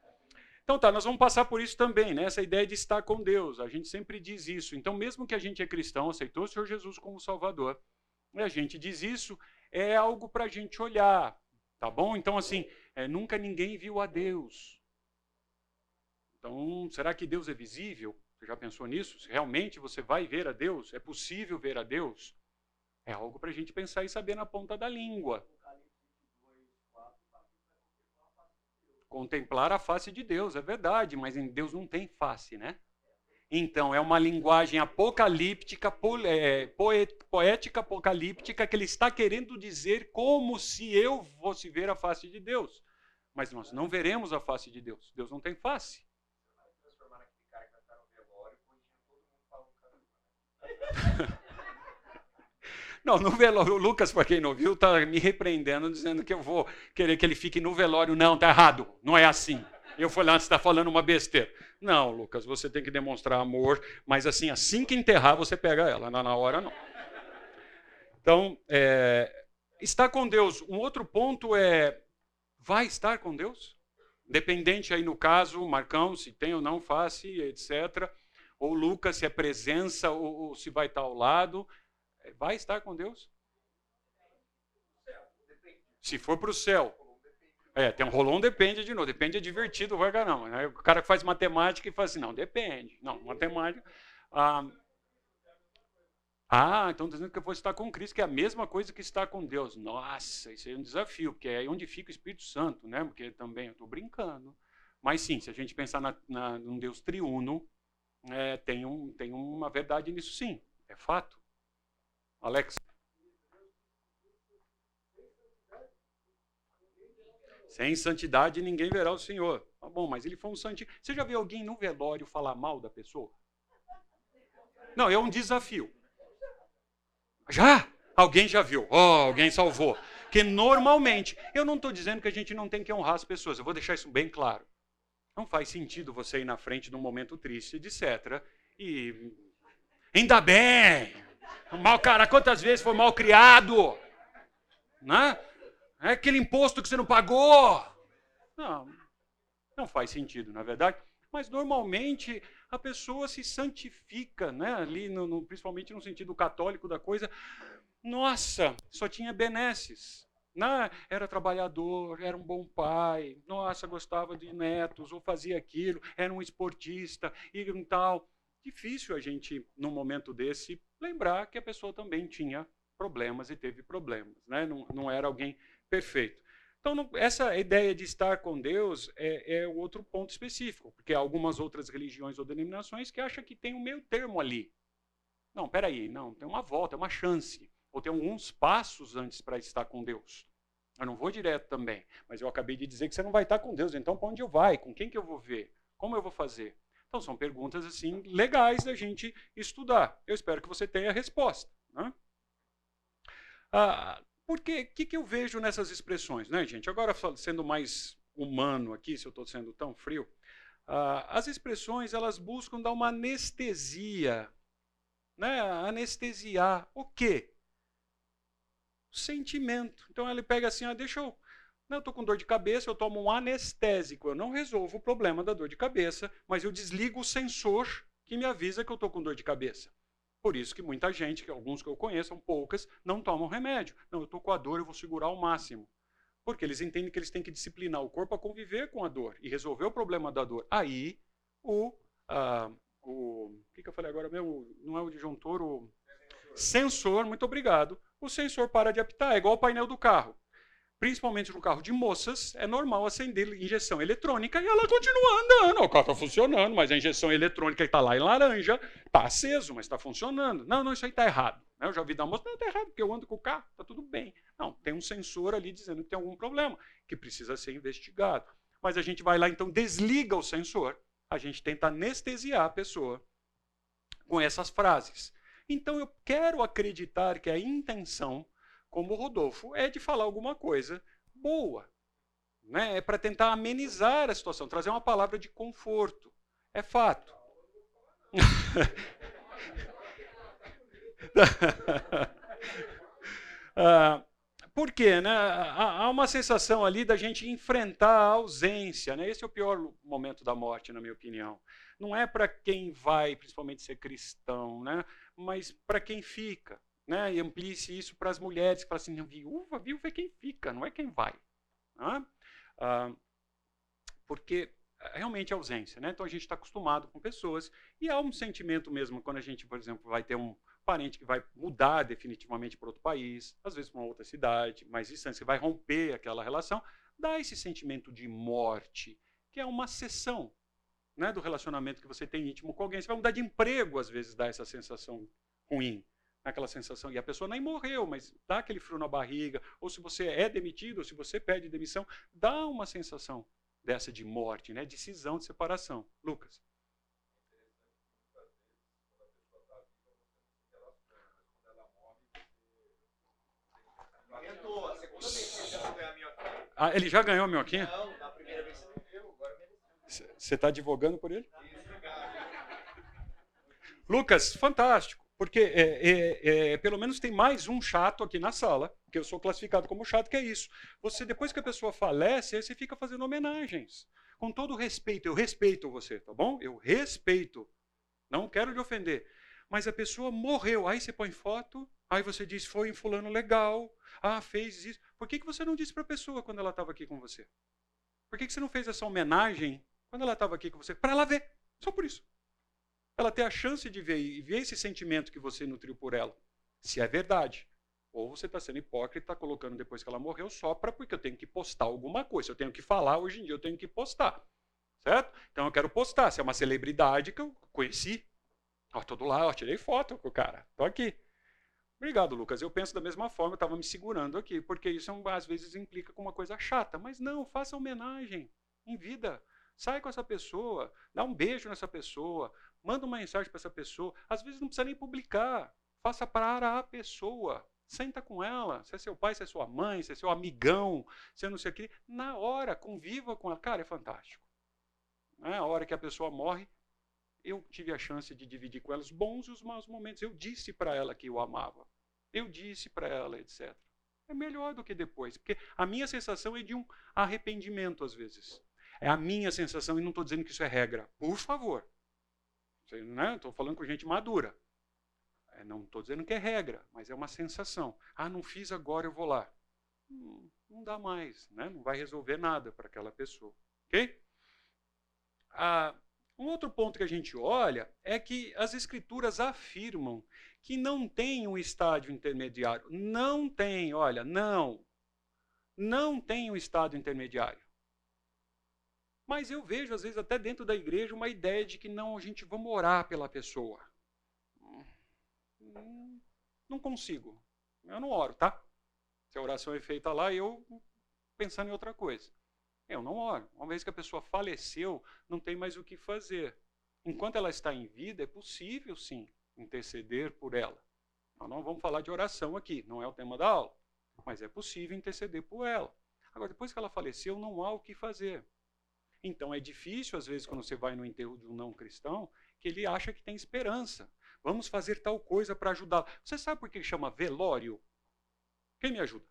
então tá, nós vamos passar por isso também, né? essa ideia de estar com Deus. A gente sempre diz isso. Então, mesmo que a gente é cristão, aceitou o Senhor Jesus como Salvador, e a gente diz isso, é algo para a gente olhar, tá bom? Então, assim, é, nunca ninguém viu a Deus. Então, será que Deus é visível? Você já pensou nisso? Se realmente você vai ver a Deus? É possível ver a Deus? É algo para a gente pensar e saber na ponta da língua. Contemplar a face de Deus, é verdade, mas em Deus não tem face, né? Então, é uma linguagem apocalíptica, é, poética apocalíptica, que ele está querendo dizer como se eu fosse ver a face de Deus. Mas nós não veremos a face de Deus. Deus não tem face. Não, no velório, o Lucas, para quem não viu, está me repreendendo, dizendo que eu vou querer que ele fique no velório. Não, está errado, não é assim. Eu falei, ah, você está falando uma besteira. Não, Lucas, você tem que demonstrar amor, mas assim, assim que enterrar, você pega ela, na hora não. Então, é, com Deus. Um outro ponto é, vai estar com Deus? Dependente aí no caso, Marcão, se tem ou não face, etc ou Lucas, se é presença ou, ou se vai estar ao lado, vai estar com Deus? Se for para o céu. É, tem um rolão, depende de novo. Depende é divertido, vai não. Né? O cara que faz matemática e fala assim, não, depende. Não, matemática. Ah, ah então dizendo que eu vou estar com Cristo, que é a mesma coisa que estar com Deus. Nossa, isso é um desafio, porque é aí onde fica o Espírito Santo, né? Porque também eu estou brincando. Mas sim, se a gente pensar na, na, num Deus triuno, é, tem, um, tem uma verdade nisso sim, é fato. Alex. Sem santidade ninguém verá o Senhor. Tá bom, mas ele foi um santinho. Você já viu alguém no velório falar mal da pessoa? Não, é um desafio. Já? Alguém já viu? Oh, alguém salvou. Que normalmente, eu não estou dizendo que a gente não tem que honrar as pessoas, eu vou deixar isso bem claro. Não faz sentido você ir na frente num momento triste, etc. E ainda bem, mal cara, quantas vezes foi mal criado, né? É aquele imposto que você não pagou. Não, não faz sentido, na é verdade. Mas normalmente a pessoa se santifica, né? Ali, no, no, principalmente no sentido católico da coisa. Nossa, só tinha benesses. Né? Era trabalhador, era um bom pai, nossa, gostava de netos, ou fazia aquilo, era um esportista e tal. Difícil a gente, num momento desse, lembrar que a pessoa também tinha problemas e teve problemas, né? não, não era alguém perfeito. Então, não, essa ideia de estar com Deus é, é outro ponto específico, porque há algumas outras religiões ou denominações que acham que tem um meio termo ali. Não, peraí, não, tem uma volta, é uma chance ou tem alguns passos antes para estar com Deus. Eu não vou direto também, mas eu acabei de dizer que você não vai estar com Deus, então para onde eu vai? Com quem que eu vou ver? Como eu vou fazer? Então são perguntas assim legais da gente estudar. Eu espero que você tenha a resposta. Né? Ah, porque o que, que eu vejo nessas expressões, né, gente? Agora sendo mais humano aqui, se eu estou sendo tão frio, ah, as expressões elas buscam dar uma anestesia, né? Anestesiar o quê? Sentimento. Então ele pega assim, ah, deixa eu. Não, eu estou com dor de cabeça, eu tomo um anestésico. Eu não resolvo o problema da dor de cabeça, mas eu desligo o sensor que me avisa que eu estou com dor de cabeça. Por isso que muita gente, alguns que eu conheço, são poucas, não tomam remédio. Não, eu estou com a dor, eu vou segurar ao máximo. Porque eles entendem que eles têm que disciplinar o corpo a conviver com a dor e resolver o problema da dor. Aí, o. Ah, o, que, que eu falei agora mesmo? Não é o disjuntor, o sensor, muito obrigado. O sensor para de apitar, é igual o painel do carro principalmente no carro de moças, é normal acender injeção eletrônica e ela continua andando. O carro está funcionando, mas a injeção eletrônica que está lá em laranja está aceso, mas está funcionando. Não, não, isso aí está errado. Eu já vi da moça, não, está errado, porque eu ando com o carro, está tudo bem. Não, tem um sensor ali dizendo que tem algum problema, que precisa ser investigado. Mas a gente vai lá, então, desliga o sensor, a gente tenta anestesiar a pessoa com essas frases. Então, eu quero acreditar que a intenção como o Rodolfo, é de falar alguma coisa boa. Né? É para tentar amenizar a situação, trazer uma palavra de conforto. É fato. ah, por quê? Né? Há uma sensação ali da gente enfrentar a ausência. Né? Esse é o pior momento da morte, na minha opinião. Não é para quem vai, principalmente, ser cristão, né? Mas para quem fica né, e amplie-se isso para as mulheres, que falam assim, viúva, viúva é quem fica, não é quem vai. Né? Ah, porque é, realmente é ausência, né? Então a gente está acostumado com pessoas e há um sentimento mesmo quando a gente, por exemplo, vai ter um parente que vai mudar definitivamente para outro país, às vezes para uma outra cidade, mais distante, você vai romper aquela relação, dá esse sentimento de morte, que é uma cessão né, do relacionamento que você tem íntimo com alguém. Você vai mudar de emprego, às vezes dá essa sensação ruim aquela sensação, e a pessoa nem morreu, mas dá aquele frio na barriga, ou se você é demitido, ou se você pede demissão, dá uma sensação dessa de morte, né? de cisão, de separação. Lucas. Ah, ele já ganhou a minhoquinha? Não, na primeira vez você não viu, agora Você está advogando por ele? Lucas, fantástico. Porque é, é, é, pelo menos tem mais um chato aqui na sala, que eu sou classificado como chato, que é isso. Você, depois que a pessoa falece, aí você fica fazendo homenagens. Com todo respeito, eu respeito você, tá bom? Eu respeito. Não quero lhe ofender. Mas a pessoa morreu. Aí você põe foto, aí você diz, foi em fulano legal, ah, fez isso. Por que, que você não disse para a pessoa quando ela estava aqui com você? Por que, que você não fez essa homenagem quando ela estava aqui com você? Para ela ver. Só por isso ela ter a chance de ver e ver esse sentimento que você nutriu por ela, se é verdade. Ou você está sendo hipócrita, está colocando depois que ela morreu só para porque eu tenho que postar alguma coisa. Eu tenho que falar, hoje em dia eu tenho que postar. Certo? Então eu quero postar. Se é uma celebridade que eu conheci, ó, tô do lado, ó, tirei foto com o cara, tô aqui. Obrigado, Lucas. Eu penso da mesma forma, eu estava me segurando aqui, porque isso é às vezes implica com uma coisa chata. Mas não, faça homenagem em vida. Sai com essa pessoa, dá um beijo nessa pessoa, manda uma mensagem para essa pessoa. Às vezes não precisa nem publicar. Faça para a pessoa. Senta com ela. Se é seu pai, se é sua mãe, se é seu amigão, se é não sei o que. Na hora, conviva com ela. Cara, é fantástico. É a hora que a pessoa morre, eu tive a chance de dividir com ela os bons e os maus momentos. Eu disse para ela que eu amava. Eu disse para ela, etc. É melhor do que depois, porque a minha sensação é de um arrependimento às vezes. É a minha sensação e não estou dizendo que isso é regra. Por favor. Estou né? falando com gente madura. É, não estou dizendo que é regra, mas é uma sensação. Ah, não fiz agora, eu vou lá. Hum, não dá mais, né? não vai resolver nada para aquela pessoa. Ok? Ah, um outro ponto que a gente olha é que as escrituras afirmam que não tem um estádio intermediário. Não tem, olha, não. Não tem um estádio intermediário. Mas eu vejo, às vezes, até dentro da igreja, uma ideia de que não, a gente vamos orar pela pessoa. Hum, não consigo. Eu não oro, tá? Se a oração é feita lá, eu pensando em outra coisa. Eu não oro. Uma vez que a pessoa faleceu, não tem mais o que fazer. Enquanto ela está em vida, é possível sim interceder por ela. Nós não vamos falar de oração aqui, não é o tema da aula. Mas é possível interceder por ela. Agora, depois que ela faleceu, não há o que fazer. Então é difícil, às vezes, quando você vai no enterro de um não cristão, que ele acha que tem esperança. Vamos fazer tal coisa para ajudá-lo. Você sabe por que chama velório? Quem me ajuda?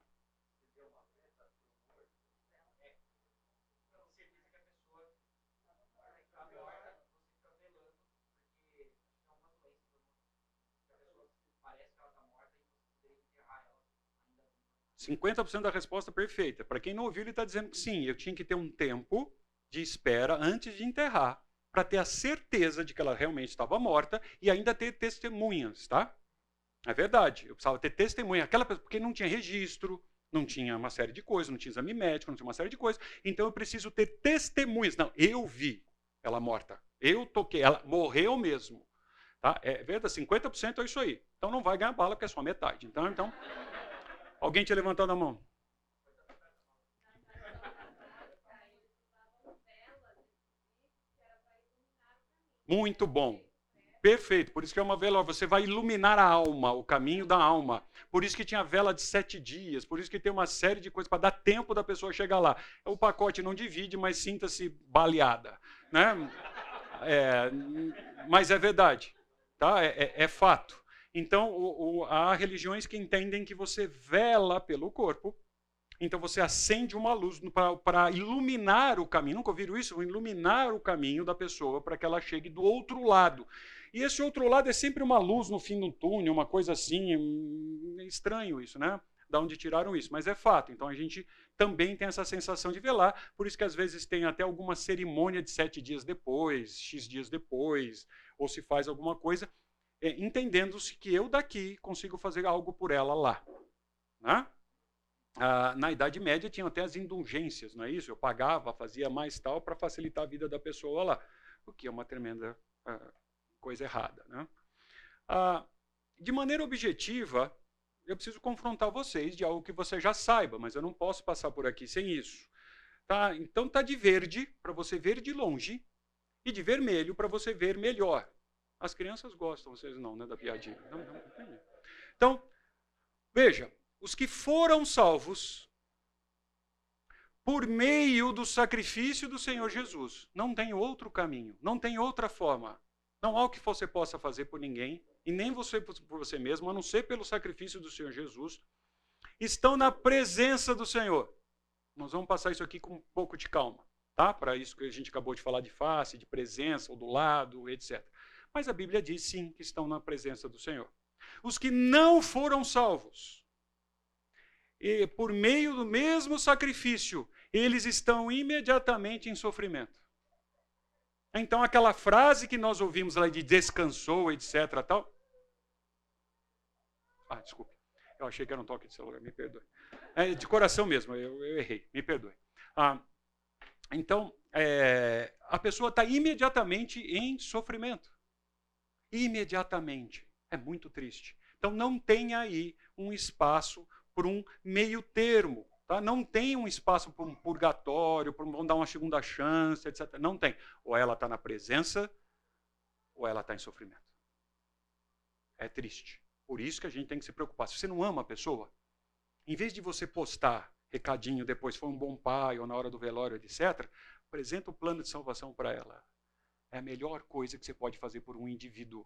Cinquenta por cento da resposta perfeita. Para quem não ouviu, ele está dizendo que sim, eu tinha que ter um tempo de espera antes de enterrar, para ter a certeza de que ela realmente estava morta e ainda ter testemunhas, tá? É verdade, eu precisava ter testemunha, aquela pessoa, porque não tinha registro, não tinha uma série de coisas, não tinha exame médico, não tinha uma série de coisas, então eu preciso ter testemunhas. Não, eu vi ela morta, eu toquei, ela morreu mesmo. Tá? É verdade, 50% é isso aí. Então não vai ganhar bala porque é só metade. Então, então alguém tinha levantado a mão. Muito bom. Perfeito. Por isso que é uma vela. Você vai iluminar a alma, o caminho da alma. Por isso que tinha vela de sete dias. Por isso que tem uma série de coisas para dar tempo da pessoa chegar lá. O pacote não divide, mas sinta-se baleada, né? É, mas é verdade, tá? É, é, é fato. Então, o, o, há religiões que entendem que você vela pelo corpo então você acende uma luz para iluminar o caminho. Nunca ouviram isso? Iluminar o caminho da pessoa para que ela chegue do outro lado. E esse outro lado é sempre uma luz no fim do túnel, uma coisa assim. É estranho isso, né? Da onde tiraram isso, mas é fato. Então a gente também tem essa sensação de velar, por isso que às vezes tem até alguma cerimônia de sete dias depois, x dias depois, ou se faz alguma coisa, é, entendendo-se que eu daqui consigo fazer algo por ela lá. Né? Ah, na Idade Média tinham até as indulgências, não é isso? Eu pagava, fazia mais tal para facilitar a vida da pessoa lá, o que é uma tremenda ah, coisa errada. Né? Ah, de maneira objetiva, eu preciso confrontar vocês de algo que você já saiba, mas eu não posso passar por aqui sem isso. Tá? Então tá de verde para você ver de longe e de vermelho para você ver melhor. As crianças gostam, vocês não, né, da piadinha. Não, não, então, veja, os que foram salvos por meio do sacrifício do Senhor Jesus. Não tem outro caminho, não tem outra forma. Não há o que você possa fazer por ninguém, e nem você por você mesmo, a não ser pelo sacrifício do Senhor Jesus. Estão na presença do Senhor. Nós vamos passar isso aqui com um pouco de calma, tá? Para isso que a gente acabou de falar de face, de presença, ou do lado, etc. Mas a Bíblia diz sim que estão na presença do Senhor. Os que não foram salvos, e por meio do mesmo sacrifício, eles estão imediatamente em sofrimento. Então, aquela frase que nós ouvimos lá de descansou, etc. Tal. Ah, desculpe. Eu achei que era um toque de celular, me perdoe. É, de coração mesmo, eu, eu errei, me perdoe. Ah, então, é, a pessoa está imediatamente em sofrimento. Imediatamente. É muito triste. Então, não tem aí um espaço por um meio termo. Tá? Não tem um espaço para um purgatório, para um, dar uma segunda chance, etc. Não tem. Ou ela está na presença, ou ela está em sofrimento. É triste. Por isso que a gente tem que se preocupar. Se você não ama a pessoa, em vez de você postar recadinho depois, foi um bom pai, ou na hora do velório, etc., apresenta o plano de salvação para ela. É a melhor coisa que você pode fazer por um indivíduo.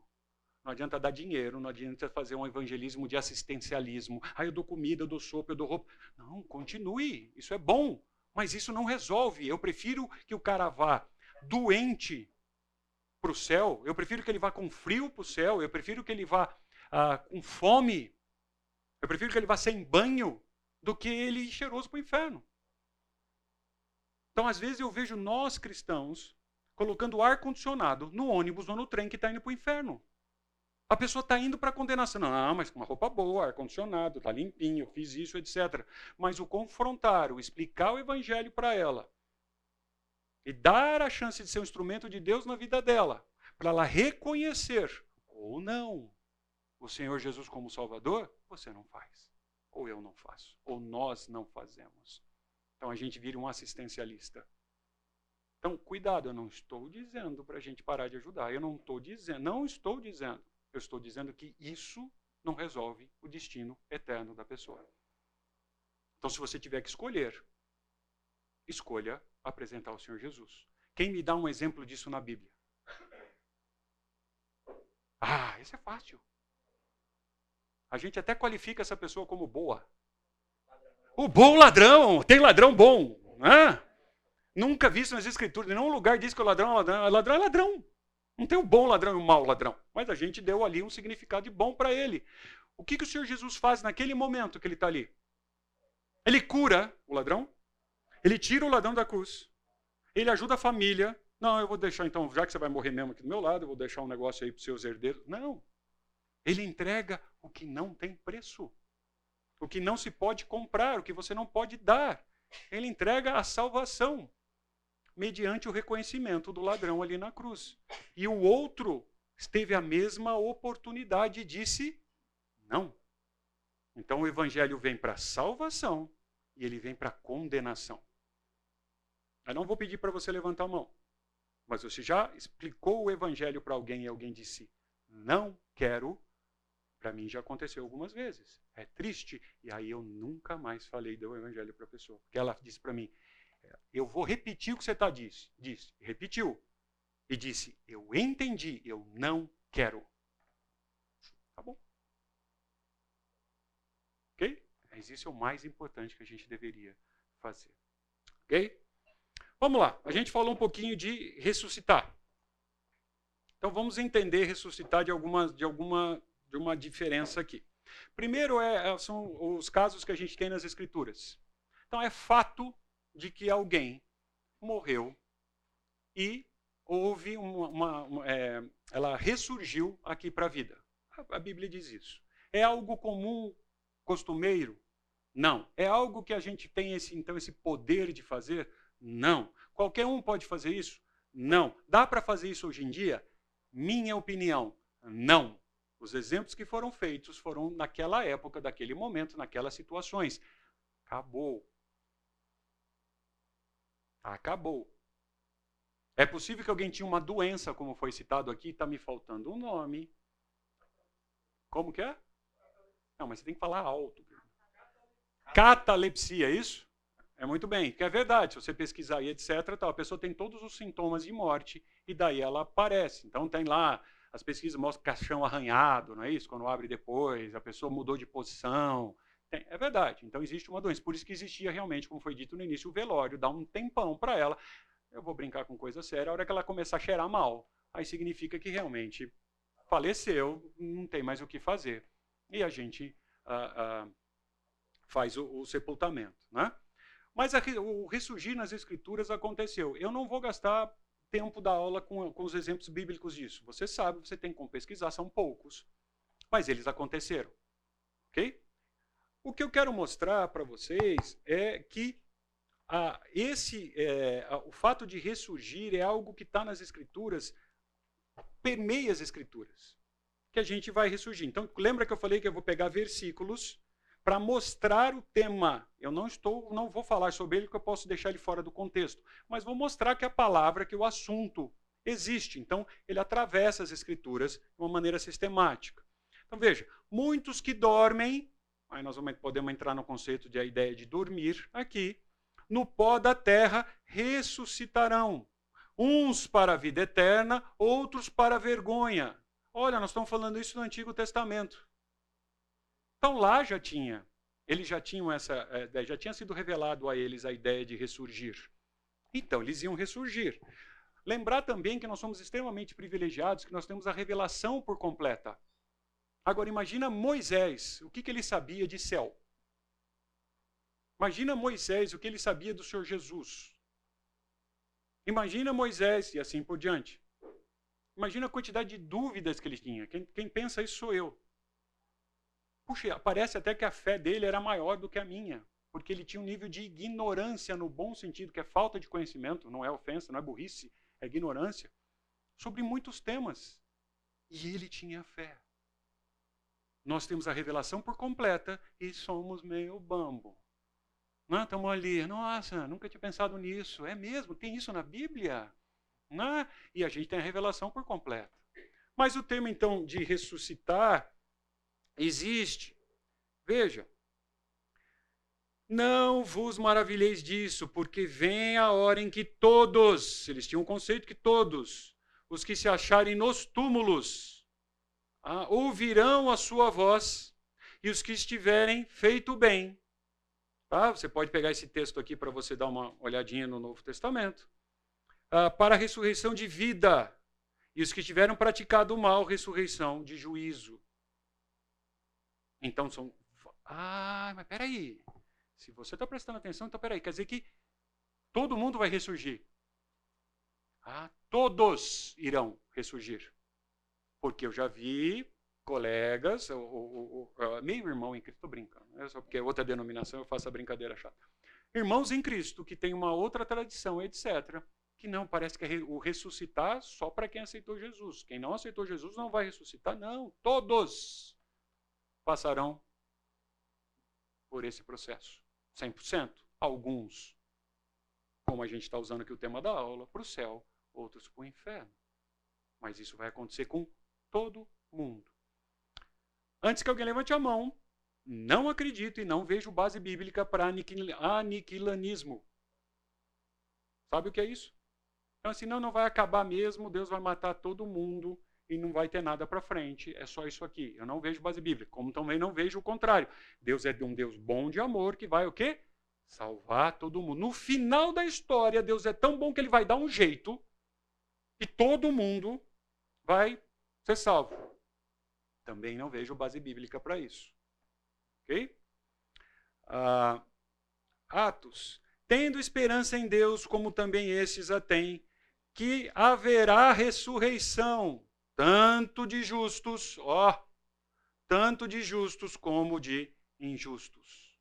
Não adianta dar dinheiro, não adianta fazer um evangelismo de assistencialismo. Ah, eu dou comida, eu dou sopa, eu dou roupa. Não, continue. Isso é bom, mas isso não resolve. Eu prefiro que o cara vá doente para o céu, eu prefiro que ele vá com frio para o céu, eu prefiro que ele vá ah, com fome, eu prefiro que ele vá sem banho, do que ele ir cheiroso para o inferno. Então, às vezes, eu vejo nós cristãos colocando ar-condicionado no ônibus ou no trem que está indo para o inferno. A pessoa está indo para a condenação. Não, mas com uma roupa boa, ar-condicionado, está limpinho, fiz isso, etc. Mas o confrontar, o explicar o evangelho para ela e dar a chance de ser um instrumento de Deus na vida dela, para ela reconhecer ou não o Senhor Jesus como Salvador, você não faz. Ou eu não faço. Ou nós não fazemos. Então a gente vira um assistencialista. Então, cuidado, eu não estou dizendo para a gente parar de ajudar. Eu não estou dizendo, não estou dizendo eu estou dizendo que isso não resolve o destino eterno da pessoa. Então, se você tiver que escolher, escolha apresentar o Senhor Jesus. Quem me dá um exemplo disso na Bíblia? Ah, isso é fácil. A gente até qualifica essa pessoa como boa. O bom ladrão, tem ladrão bom. Né? Nunca visto nas escrituras, em nenhum lugar diz que o ladrão é ladrão. Ladrão é ladrão. Não tem o bom ladrão e o mau ladrão. Mas a gente deu ali um significado de bom para ele. O que, que o Senhor Jesus faz naquele momento que ele está ali? Ele cura o ladrão, ele tira o ladrão da cruz, ele ajuda a família. Não, eu vou deixar então, já que você vai morrer mesmo aqui do meu lado, eu vou deixar um negócio aí para os seus herdeiros. Não. Ele entrega o que não tem preço, o que não se pode comprar, o que você não pode dar. Ele entrega a salvação mediante o reconhecimento do ladrão ali na cruz. E o outro teve a mesma oportunidade e disse não. Então o evangelho vem para salvação e ele vem para condenação. Eu não vou pedir para você levantar a mão. Mas você já explicou o evangelho para alguém e alguém disse: "Não quero". Para mim já aconteceu algumas vezes. É triste e aí eu nunca mais falei do evangelho para a pessoa, porque ela disse para mim: eu vou repetir o que você está disse. Disse, repetiu. E disse, eu entendi, eu não quero. Tá bom. Ok? Mas isso é o mais importante que a gente deveria fazer. Ok? Vamos lá. A gente falou um pouquinho de ressuscitar. Então vamos entender ressuscitar de alguma, de alguma de uma diferença aqui. Primeiro é, são os casos que a gente tem nas escrituras. Então é fato de que alguém morreu e houve uma, uma, uma é, ela ressurgiu aqui para a vida. A Bíblia diz isso. É algo comum, costumeiro? Não. É algo que a gente tem esse então esse poder de fazer? Não. Qualquer um pode fazer isso? Não. Dá para fazer isso hoje em dia? Minha opinião, não. Os exemplos que foram feitos foram naquela época, daquele momento, naquelas situações. Acabou. Acabou. É possível que alguém tinha uma doença, como foi citado aqui, está me faltando um nome. Como que é? Não, mas você tem que falar alto. Catalepsia, é isso? É muito bem, que é verdade. Se você pesquisar e etc, tal, a pessoa tem todos os sintomas de morte e daí ela aparece. Então tem lá, as pesquisas mostram caixão arranhado, não é isso? Quando abre depois, a pessoa mudou de posição, tem, é verdade. Então existe uma doença. Por isso que existia realmente, como foi dito no início, o velório, dá um tempão para ela. Eu vou brincar com coisa séria, a hora que ela começar a cheirar mal, aí significa que realmente faleceu, não tem mais o que fazer. E a gente ah, ah, faz o, o, sepultamento. Né? Mas a, o ressurgir nas escrituras aconteceu. Eu não vou gastar tempo da aula com, com os exemplos bíblicos disso. Você sabe, você tem como pesquisar, são poucos. Mas eles aconteceram. Ok? O que eu quero mostrar para vocês é que ah, esse, é, o fato de ressurgir é algo que está nas escrituras, permeia as escrituras, que a gente vai ressurgir. Então, lembra que eu falei que eu vou pegar versículos para mostrar o tema. Eu não estou, não vou falar sobre ele, porque eu posso deixar ele fora do contexto, mas vou mostrar que a palavra, que o assunto existe. Então, ele atravessa as escrituras de uma maneira sistemática. Então, veja, muitos que dormem Aí nós vamos, podemos entrar no conceito de a ideia de dormir aqui. No pó da terra ressuscitarão, uns para a vida eterna, outros para a vergonha. Olha, nós estamos falando isso no Antigo Testamento. Então lá já tinha, eles já tinham essa, é, já tinha sido revelado a eles a ideia de ressurgir. Então eles iam ressurgir. Lembrar também que nós somos extremamente privilegiados, que nós temos a revelação por completa. Agora, imagina Moisés, o que, que ele sabia de céu. Imagina Moisés, o que ele sabia do Senhor Jesus. Imagina Moisés e assim por diante. Imagina a quantidade de dúvidas que ele tinha. Quem, quem pensa isso sou eu. Puxa, parece até que a fé dele era maior do que a minha, porque ele tinha um nível de ignorância no bom sentido, que é falta de conhecimento, não é ofensa, não é burrice, é ignorância, sobre muitos temas. E ele tinha fé. Nós temos a revelação por completa e somos meio bambo. Não, estamos ali, nossa, nunca tinha pensado nisso. É mesmo, tem isso na Bíblia? Não? E a gente tem a revelação por completa. Mas o tema, então, de ressuscitar existe. Veja. Não vos maravilheis disso, porque vem a hora em que todos, eles tinham um conceito que todos, os que se acharem nos túmulos, ah, ouvirão a sua voz, e os que estiverem feito bem. Tá? Você pode pegar esse texto aqui para você dar uma olhadinha no Novo Testamento. Ah, para a ressurreição de vida. E os que tiveram praticado o mal, ressurreição de juízo. Então são. Ah, mas peraí. Se você está prestando atenção, então peraí. Quer dizer que todo mundo vai ressurgir. Ah, todos irão ressurgir. Porque eu já vi colegas, o, o, o, meu irmão em Cristo, brincando, né? só porque é outra denominação eu faço a brincadeira chata. Irmãos em Cristo, que tem uma outra tradição, etc., que não, parece que é o ressuscitar só para quem aceitou Jesus. Quem não aceitou Jesus não vai ressuscitar, não. Todos passarão por esse processo. 100%. Alguns, como a gente está usando aqui o tema da aula, para o céu, outros para o inferno. Mas isso vai acontecer com todo mundo. Antes que alguém levante a mão, não acredito e não vejo base bíblica para aniquilanismo. Sabe o que é isso? Então, assim, não, não vai acabar mesmo, Deus vai matar todo mundo e não vai ter nada para frente. É só isso aqui. Eu não vejo base bíblica, como também não vejo o contrário. Deus é um Deus bom de amor que vai o quê? Salvar todo mundo. No final da história, Deus é tão bom que ele vai dar um jeito e todo mundo vai ser salvo. Também não vejo base bíblica para isso. Ok? Ah, Atos. Tendo esperança em Deus, como também estes a têm, que haverá ressurreição, tanto de justos, ó, tanto de justos como de injustos.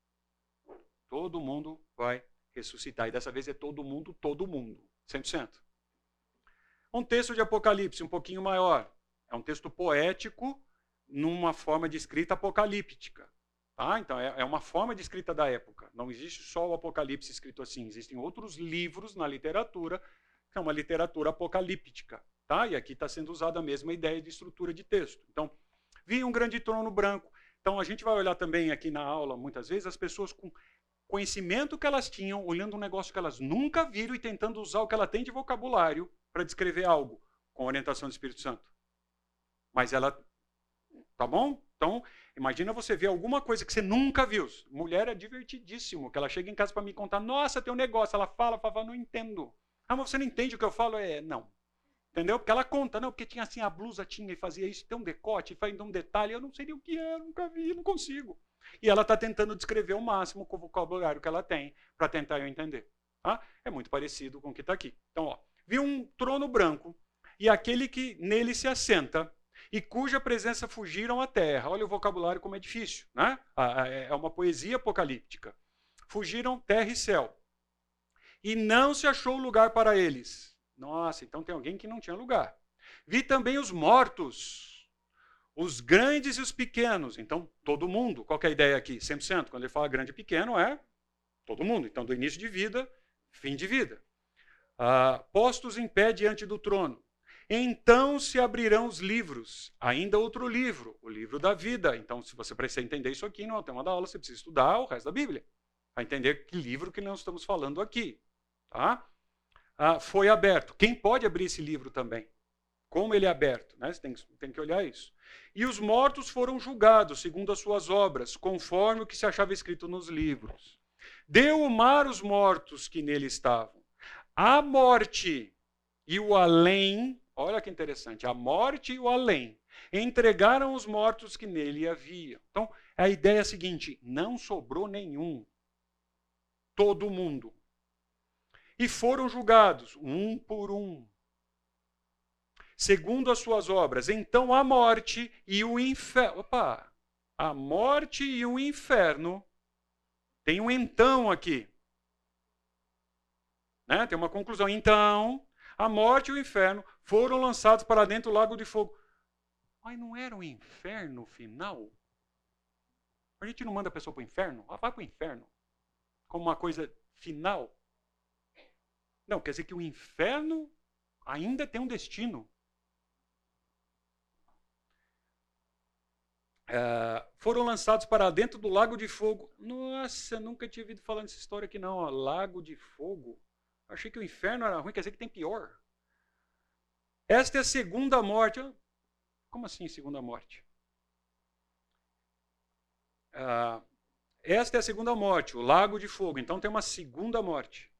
Todo mundo vai ressuscitar. E dessa vez é todo mundo, todo mundo. 100%. Um texto de Apocalipse um pouquinho maior. É um texto poético numa forma de escrita apocalíptica. Tá? Então, é, é uma forma de escrita da época. Não existe só o Apocalipse escrito assim. Existem outros livros na literatura é uma literatura apocalíptica. Tá? E aqui está sendo usada a mesma ideia de estrutura de texto. Então, vi um grande trono branco. Então, a gente vai olhar também aqui na aula, muitas vezes, as pessoas com conhecimento que elas tinham, olhando um negócio que elas nunca viram e tentando usar o que ela tem de vocabulário para descrever algo com orientação do Espírito Santo. Mas ela. Tá bom? Então, imagina você ver alguma coisa que você nunca viu. Mulher é divertidíssimo, que ela chega em casa para me contar: nossa, tem um negócio. Ela fala, fala, não entendo. Ah, mas você não entende o que eu falo? É, não. Entendeu? Porque ela conta, não, porque tinha assim, a blusa tinha e fazia isso, tem um decote, faz um detalhe, eu não sei nem o que é, nunca vi, não consigo. E ela está tentando descrever o máximo com o vocabulário que ela tem para tentar eu entender. Tá? É muito parecido com o que está aqui. Então, ó, vi um trono branco e aquele que nele se assenta e cuja presença fugiram à terra. Olha o vocabulário como é difícil, né? É, é uma poesia apocalíptica. Fugiram terra e céu e não se achou lugar para eles. Nossa, então tem alguém que não tinha lugar. Vi também os mortos, os grandes e os pequenos. Então, todo mundo. Qual é a ideia aqui? 100%. Quando ele fala grande e pequeno, é todo mundo. Então, do início de vida, fim de vida. Ah, postos em pé diante do trono. Então se abrirão os livros. Ainda outro livro, o livro da vida. Então, se você precisa entender isso aqui no tema da aula, você precisa estudar o resto da Bíblia. Para entender que livro que nós estamos falando aqui. Tá? Ah, foi aberto. Quem pode abrir esse livro também? Como ele é aberto? Né? Você tem, tem que olhar isso. E os mortos foram julgados segundo as suas obras, conforme o que se achava escrito nos livros. Deu o mar os mortos que nele estavam. A morte e o além, olha que interessante, a morte e o além entregaram os mortos que nele haviam. Então, a ideia é a seguinte: não sobrou nenhum. Todo mundo e foram julgados, um por um, segundo as suas obras. Então a morte e o inferno. Opa! A morte e o inferno. Tem um então aqui. Né? Tem uma conclusão. Então, a morte e o inferno foram lançados para dentro do lago de fogo. Mas não era o inferno final? A gente não manda a pessoa para o inferno? Ela vai para o inferno. Como uma coisa final. Não, quer dizer que o inferno ainda tem um destino. É, foram lançados para dentro do lago de fogo. Nossa, nunca tinha ouvido falar nessa história aqui, não. Ó. Lago de fogo. Achei que o inferno era ruim, quer dizer que tem pior. Esta é a segunda morte. Como assim, segunda morte? Uh, esta é a segunda morte, o lago de fogo. Então tem uma segunda morte.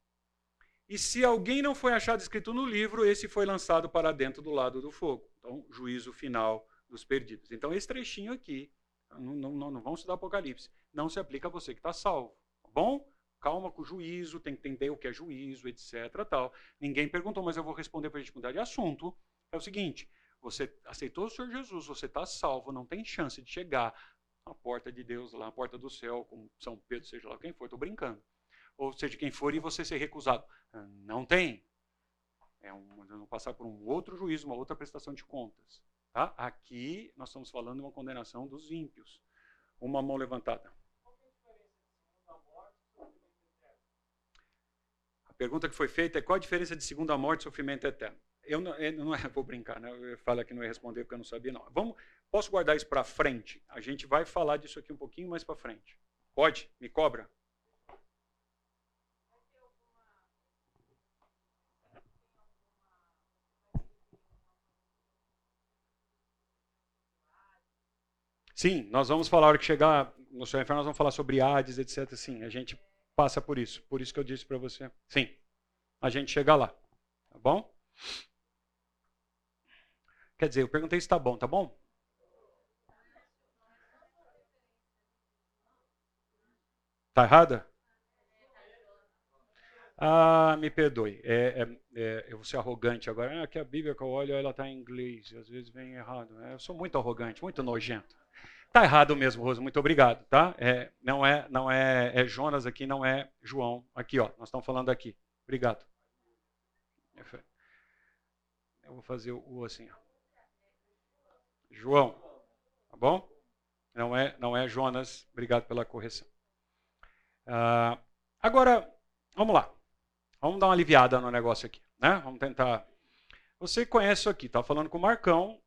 E se alguém não foi achado escrito no livro, esse foi lançado para dentro do lado do fogo. Então, juízo final dos perdidos. Então, esse trechinho aqui, não, não, não vamos estudar Apocalipse, não se aplica a você que está salvo. Tá bom? Calma com o juízo, tem que entender o que é juízo, etc. Tal. Ninguém perguntou, mas eu vou responder para a gente mudar de assunto. É o seguinte: você aceitou o Senhor Jesus, você está salvo, não tem chance de chegar à porta de Deus, lá, à porta do céu, com São Pedro, seja lá quem for, estou brincando ou seja quem for, e você ser recusado. Não tem. É um, passar por um outro juízo, uma outra prestação de contas. Tá? Aqui nós estamos falando de uma condenação dos ímpios. Uma mão levantada. Pergunta que foi feita é qual a diferença de segunda morte e sofrimento eterno? Eu não, eu não vou brincar, né? eu falo que não ia responder porque eu não sabia, não. Vamos, posso guardar isso para frente? A gente vai falar disso aqui um pouquinho mais para frente. Pode? Me cobra? Sim, nós vamos falar, a hora que chegar no seu inferno, nós vamos falar sobre Hades, etc. Sim, a gente passa por isso. Por isso que eu disse para você. Sim, a gente chega lá. Tá bom? Quer dizer, eu perguntei se está bom, tá bom? Tá errada? Ah, me perdoe. É, é, é, eu vou ser arrogante agora. Ah, que a Bíblia que eu olho, ela está em inglês. Às vezes vem errado. É, eu sou muito arrogante, muito nojento. Tá errado mesmo, Rosa. Muito obrigado, tá? É, não é, não é, é Jonas aqui, não é João. Aqui, ó. Nós estamos falando aqui. Obrigado. Eu vou fazer o assim, ó. João, tá bom? Não é, não é Jonas. Obrigado pela correção. Ah, agora, vamos lá. Vamos dar uma aliviada no negócio aqui, né? Vamos tentar. Você conhece isso aqui? Tá falando com o Marcão.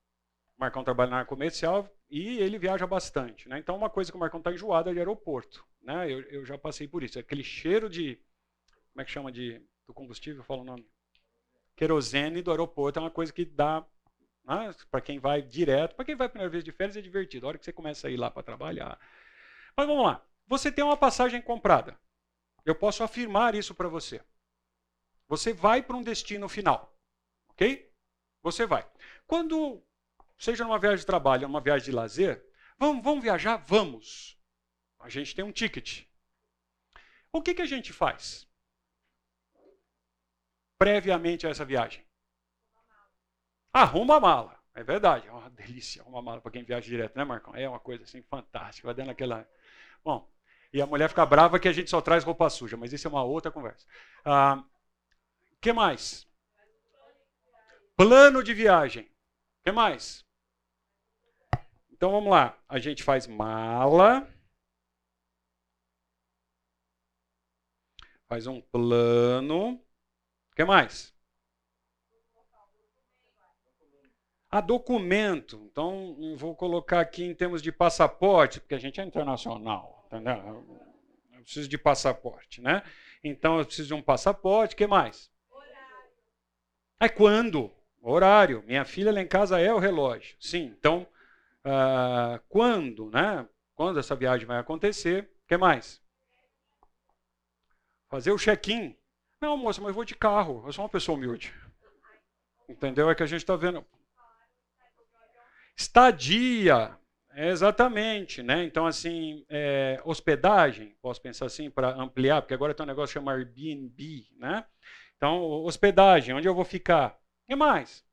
Marcão trabalha na área comercial e ele viaja bastante, né? Então, uma coisa que o Marcão está enjoado é de aeroporto, né? Eu, eu, já passei por isso. Aquele cheiro de, como é que chama de do combustível? Fala o nome. Querosene do aeroporto é uma coisa que dá né? para quem vai direto, para quem vai a primeira vez de férias é divertido. A hora que você começa a ir lá para trabalhar. Mas vamos lá. Você tem uma passagem comprada. Eu posso afirmar isso para você. Você vai para um destino final, ok? Você vai. Quando seja numa viagem de trabalho, numa viagem de lazer, vamos, vamos viajar? Vamos. A gente tem um ticket. O que, que a gente faz? Previamente a essa viagem. Arruma a mala. É verdade, é uma delícia arruma a mala para quem viaja direto, né, Marcão? É uma coisa assim fantástica, vai dando aquela. Bom, e a mulher fica brava que a gente só traz roupa suja, mas isso é uma outra conversa. Ah, que mais? Plano de viagem. que mais? Então vamos lá. A gente faz mala. Faz um plano. O que mais? A documento. Então, vou colocar aqui em termos de passaporte, porque a gente é internacional, entendeu? Eu preciso de passaporte, né? Então, eu preciso de um passaporte. O que mais? Horário. É quando? Horário. Minha filha lá em casa é o relógio. Sim, então uh, quando, né? Quando essa viagem vai acontecer. O que mais? Fazer o check-in. Não, moça, mas eu vou de carro. Eu sou uma pessoa humilde. Entendeu? É que a gente está vendo. Estadia. É exatamente, né? Então, assim, é, hospedagem, posso pensar assim, para ampliar, porque agora tem um negócio chamado Airbnb, né? Então, hospedagem, onde eu vou ficar? O que mais?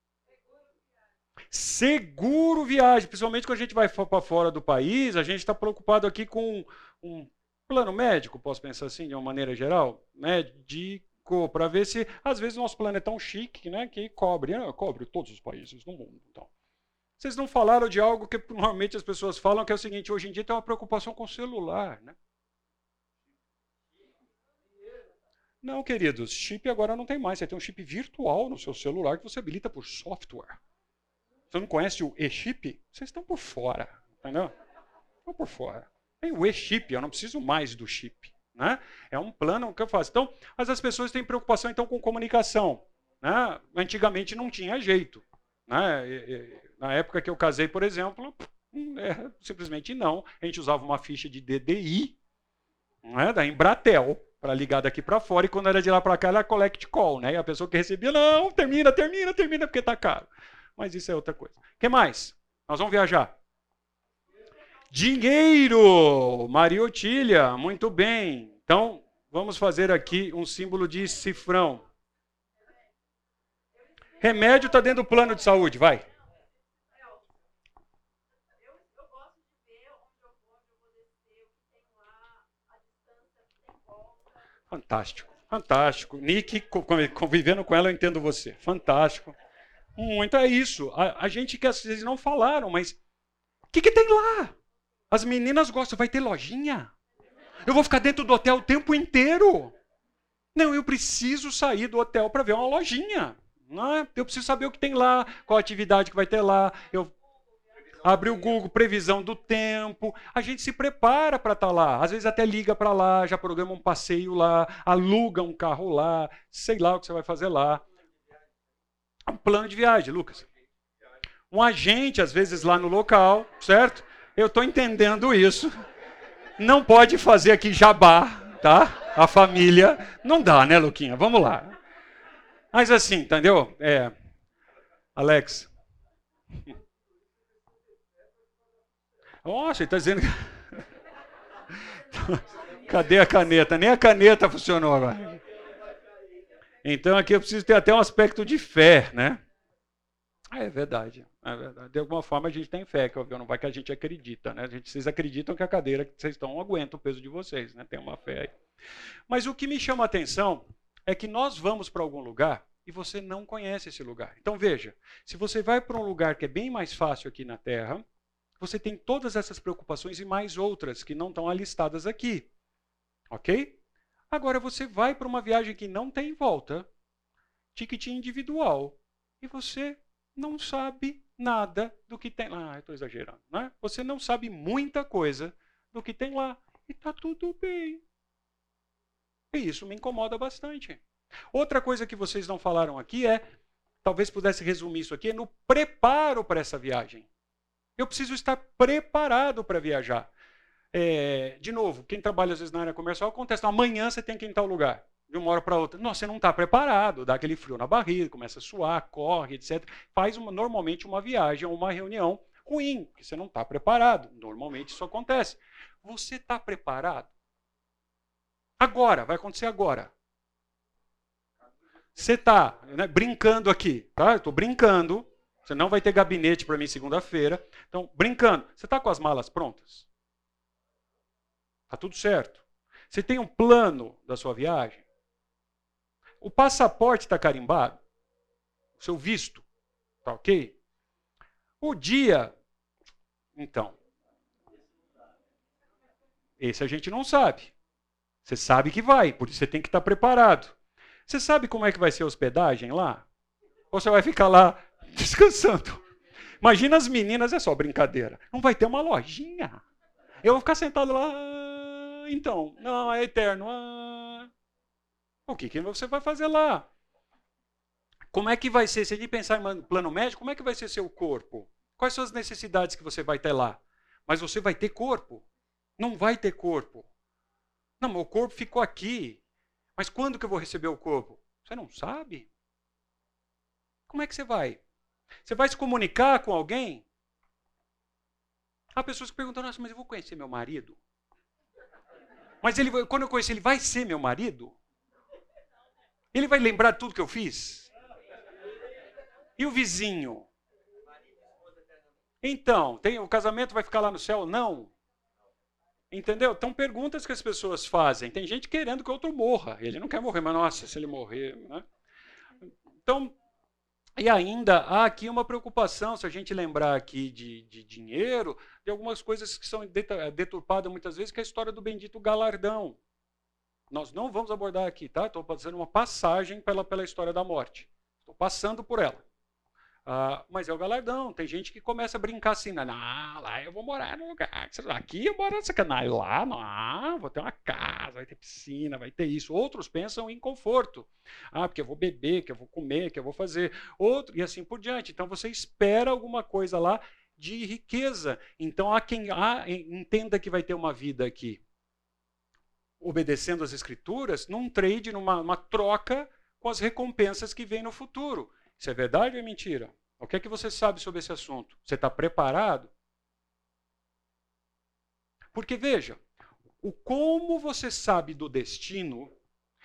Seguro viagem, principalmente quando a gente vai para fora do país, a gente está preocupado aqui com um plano médico, posso pensar assim, de uma maneira geral, médico, para ver se, às vezes, o nosso plano é tão chique né, que cobre, né, cobre todos os países do mundo. Então. Vocês não falaram de algo que normalmente as pessoas falam, que é o seguinte, hoje em dia tem uma preocupação com o celular. Né? Não, queridos, chip agora não tem mais. Você tem um chip virtual no seu celular que você habilita por software. Você não conhece o e-chip? Vocês estão por fora, entendeu? Estão por fora. Tem o e-chip, eu não preciso mais do chip. Né? É um plano que eu faço. Então, mas as pessoas têm preocupação então com comunicação. Né? Antigamente não tinha jeito. Né? E, e, na época que eu casei, por exemplo, hum, é, simplesmente não. A gente usava uma ficha de DDI não é? da Embratel, para ligar daqui para fora, e quando era de lá para cá era collect call, né? E a pessoa que recebia, não, termina, termina, termina, porque está caro. Mas isso é outra coisa. O que mais? Nós vamos viajar. Dinheiro! Maria Otília, muito bem. Então, vamos fazer aqui um símbolo de cifrão. Remédio está dentro do plano de saúde, vai. Fantástico, fantástico. Nick, convivendo com ela, eu entendo você. Fantástico. Muito é isso. A, a gente que vezes não falaram, mas o que, que tem lá? As meninas gostam, vai ter lojinha? Eu vou ficar dentro do hotel o tempo inteiro. Não, eu preciso sair do hotel para ver uma lojinha. Não é? Eu preciso saber o que tem lá, qual atividade que vai ter lá. Eu Abre o Google, previsão do tempo. A gente se prepara para estar tá lá. Às vezes até liga para lá, já programa um passeio lá, aluga um carro lá, sei lá o que você vai fazer lá. Um plano de viagem, Lucas. Um agente, às vezes, lá no local, certo? Eu estou entendendo isso. Não pode fazer aqui jabá, tá? A família. Não dá, né, Luquinha? Vamos lá. Mas assim, entendeu? É. Alex. Nossa, ele está dizendo. Cadê a caneta? Nem a caneta funcionou agora. Então aqui eu preciso ter até um aspecto de fé, né? É verdade, é verdade. De alguma forma a gente tem fé, que não vai que a gente acredita, né? A gente, vocês acreditam que a cadeira que vocês estão aguenta o peso de vocês, né? Tem uma fé aí. Mas o que me chama a atenção é que nós vamos para algum lugar e você não conhece esse lugar. Então veja, se você vai para um lugar que é bem mais fácil aqui na Terra, você tem todas essas preocupações e mais outras que não estão alistadas aqui. Ok? Agora você vai para uma viagem que não tem volta, ticket individual, e você não sabe nada do que tem lá. Ah, estou exagerando, né? Você não sabe muita coisa do que tem lá. E está tudo bem. E isso me incomoda bastante. Outra coisa que vocês não falaram aqui é, talvez pudesse resumir isso aqui, é no preparo para essa viagem. Eu preciso estar preparado para viajar. É, de novo, quem trabalha às vezes na área comercial acontece, amanhã você tem que ir em tal lugar, de uma hora para outra. Nossa, você não está preparado, dá aquele frio na barriga, começa a suar, corre, etc. Faz uma, normalmente uma viagem ou uma reunião ruim, porque você não está preparado. Normalmente isso acontece. Você está preparado? Agora, vai acontecer agora. Você está né, brincando aqui, tá? Estou brincando, você não vai ter gabinete para mim segunda-feira. Então, brincando, você está com as malas prontas? Está tudo certo. Você tem um plano da sua viagem? O passaporte está carimbado? O seu visto? Está ok? O dia, então. Esse a gente não sabe. Você sabe que vai, por isso você tem que estar tá preparado. Você sabe como é que vai ser a hospedagem lá? Ou você vai ficar lá descansando. Imagina as meninas, é só brincadeira. Não vai ter uma lojinha. Eu vou ficar sentado lá. Então, não, é eterno. Ah. O que, que você vai fazer lá? Como é que vai ser? Se gente pensar em plano médico, como é que vai ser seu corpo? Quais são as necessidades que você vai ter lá? Mas você vai ter corpo? Não vai ter corpo. Não, meu corpo ficou aqui. Mas quando que eu vou receber o corpo? Você não sabe? Como é que você vai? Você vai se comunicar com alguém? Há pessoas que perguntam, nossa, mas eu vou conhecer meu marido? Mas ele, quando eu conhecer, ele vai ser meu marido? Ele vai lembrar tudo que eu fiz? E o vizinho? Então, tem, o casamento vai ficar lá no céu? Não. Entendeu? Então, perguntas que as pessoas fazem. Tem gente querendo que o outro morra. Ele não quer morrer, mas nossa, se ele morrer. Né? Então, e ainda há aqui uma preocupação, se a gente lembrar aqui de, de dinheiro, de algumas coisas que são deturpadas muitas vezes, que é a história do bendito galardão. Nós não vamos abordar aqui, tá? Estou fazendo uma passagem pela, pela história da morte. Estou passando por ela. Ah, mas é o galardão. Tem gente que começa a brincar assim, não, lá eu vou morar no lugar. Aqui eu moro nessa canal, lá não, vou ter uma casa, vai ter piscina, vai ter isso. Outros pensam em conforto. Ah, porque eu vou beber, que eu vou comer, que eu vou fazer. Outro, e assim por diante. Então você espera alguma coisa lá de riqueza. Então há quem há, entenda que vai ter uma vida aqui. obedecendo às escrituras num trade, numa, troca com as recompensas que vêm no futuro. Isso é verdade ou é mentira? O que é que você sabe sobre esse assunto? Você está preparado? Porque veja, o como você sabe do destino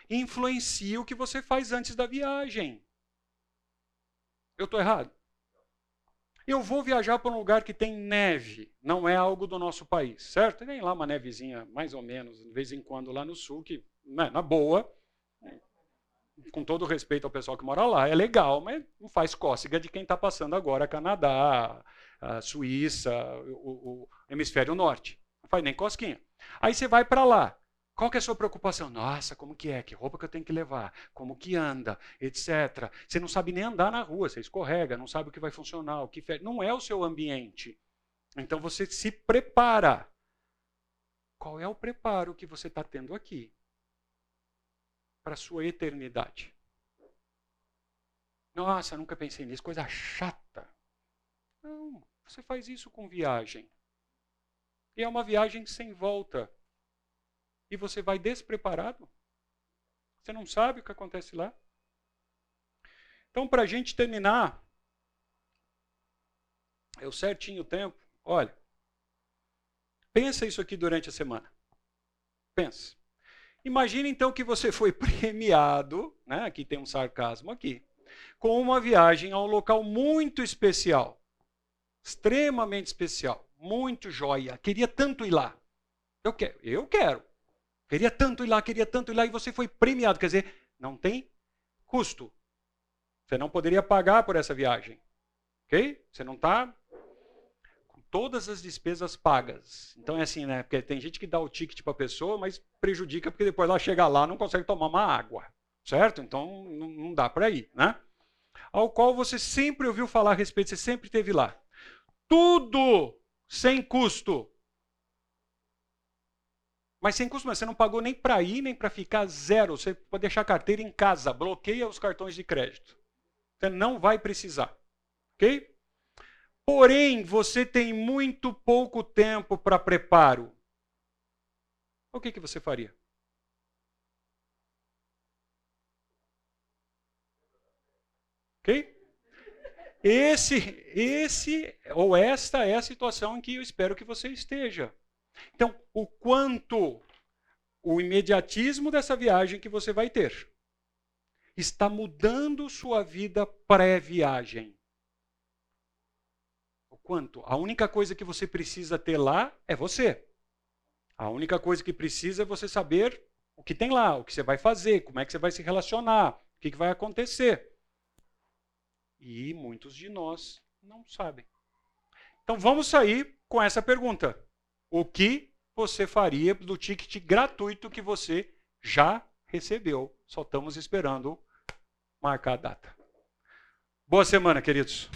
influencia o que você faz antes da viagem. Eu estou errado? Eu vou viajar para um lugar que tem neve, não é algo do nosso país, certo? Tem lá uma nevezinha, mais ou menos, de vez em quando lá no sul, que, né, na boa, com todo respeito ao pessoal que mora lá, é legal, mas não faz cócega de quem está passando agora Canadá, a Suíça, o, o hemisfério norte. Não faz nem cosquinha. Aí você vai para lá. Qual que é a sua preocupação? Nossa, como que é? Que roupa que eu tenho que levar? Como que anda? Etc. Você não sabe nem andar na rua, você escorrega, não sabe o que vai funcionar, o que não é o seu ambiente. Então você se prepara. Qual é o preparo que você está tendo aqui para a sua eternidade? Nossa, nunca pensei nisso, coisa chata. Não, você faz isso com viagem. E é uma viagem sem volta e você vai despreparado. Você não sabe o que acontece lá. Então, para a gente terminar, é o certinho tempo. Olha, pensa isso aqui durante a semana. Pensa. Imagine então que você foi premiado, né? aqui tem um sarcasmo aqui, com uma viagem a um local muito especial, extremamente especial, muito joia. Queria tanto ir lá. Eu quero, eu quero. Queria tanto ir lá, queria tanto ir lá e você foi premiado. Quer dizer, não tem custo. Você não poderia pagar por essa viagem. Ok? Você não está todas as despesas pagas. Então é assim, né? Porque tem gente que dá o ticket para a pessoa, mas prejudica porque depois ela chega lá não consegue tomar uma água. Certo? Então não dá para ir, né? Ao qual você sempre ouviu falar a respeito, você sempre teve lá. Tudo sem custo. Mas sem custo, você não pagou nem para ir, nem para ficar zero. Você pode deixar a carteira em casa, bloqueia os cartões de crédito. Você não vai precisar. Ok? Porém, você tem muito pouco tempo para preparo. O que, que você faria? Ok? Esse, esse ou esta é a situação em que eu espero que você esteja. Então, o quanto o imediatismo dessa viagem que você vai ter está mudando sua vida pré-viagem. Quanto? A única coisa que você precisa ter lá é você. A única coisa que precisa é você saber o que tem lá, o que você vai fazer, como é que você vai se relacionar, o que, que vai acontecer. E muitos de nós não sabem. Então vamos sair com essa pergunta o que você faria do ticket gratuito que você já recebeu. Só estamos esperando marcar a data. Boa semana, queridos.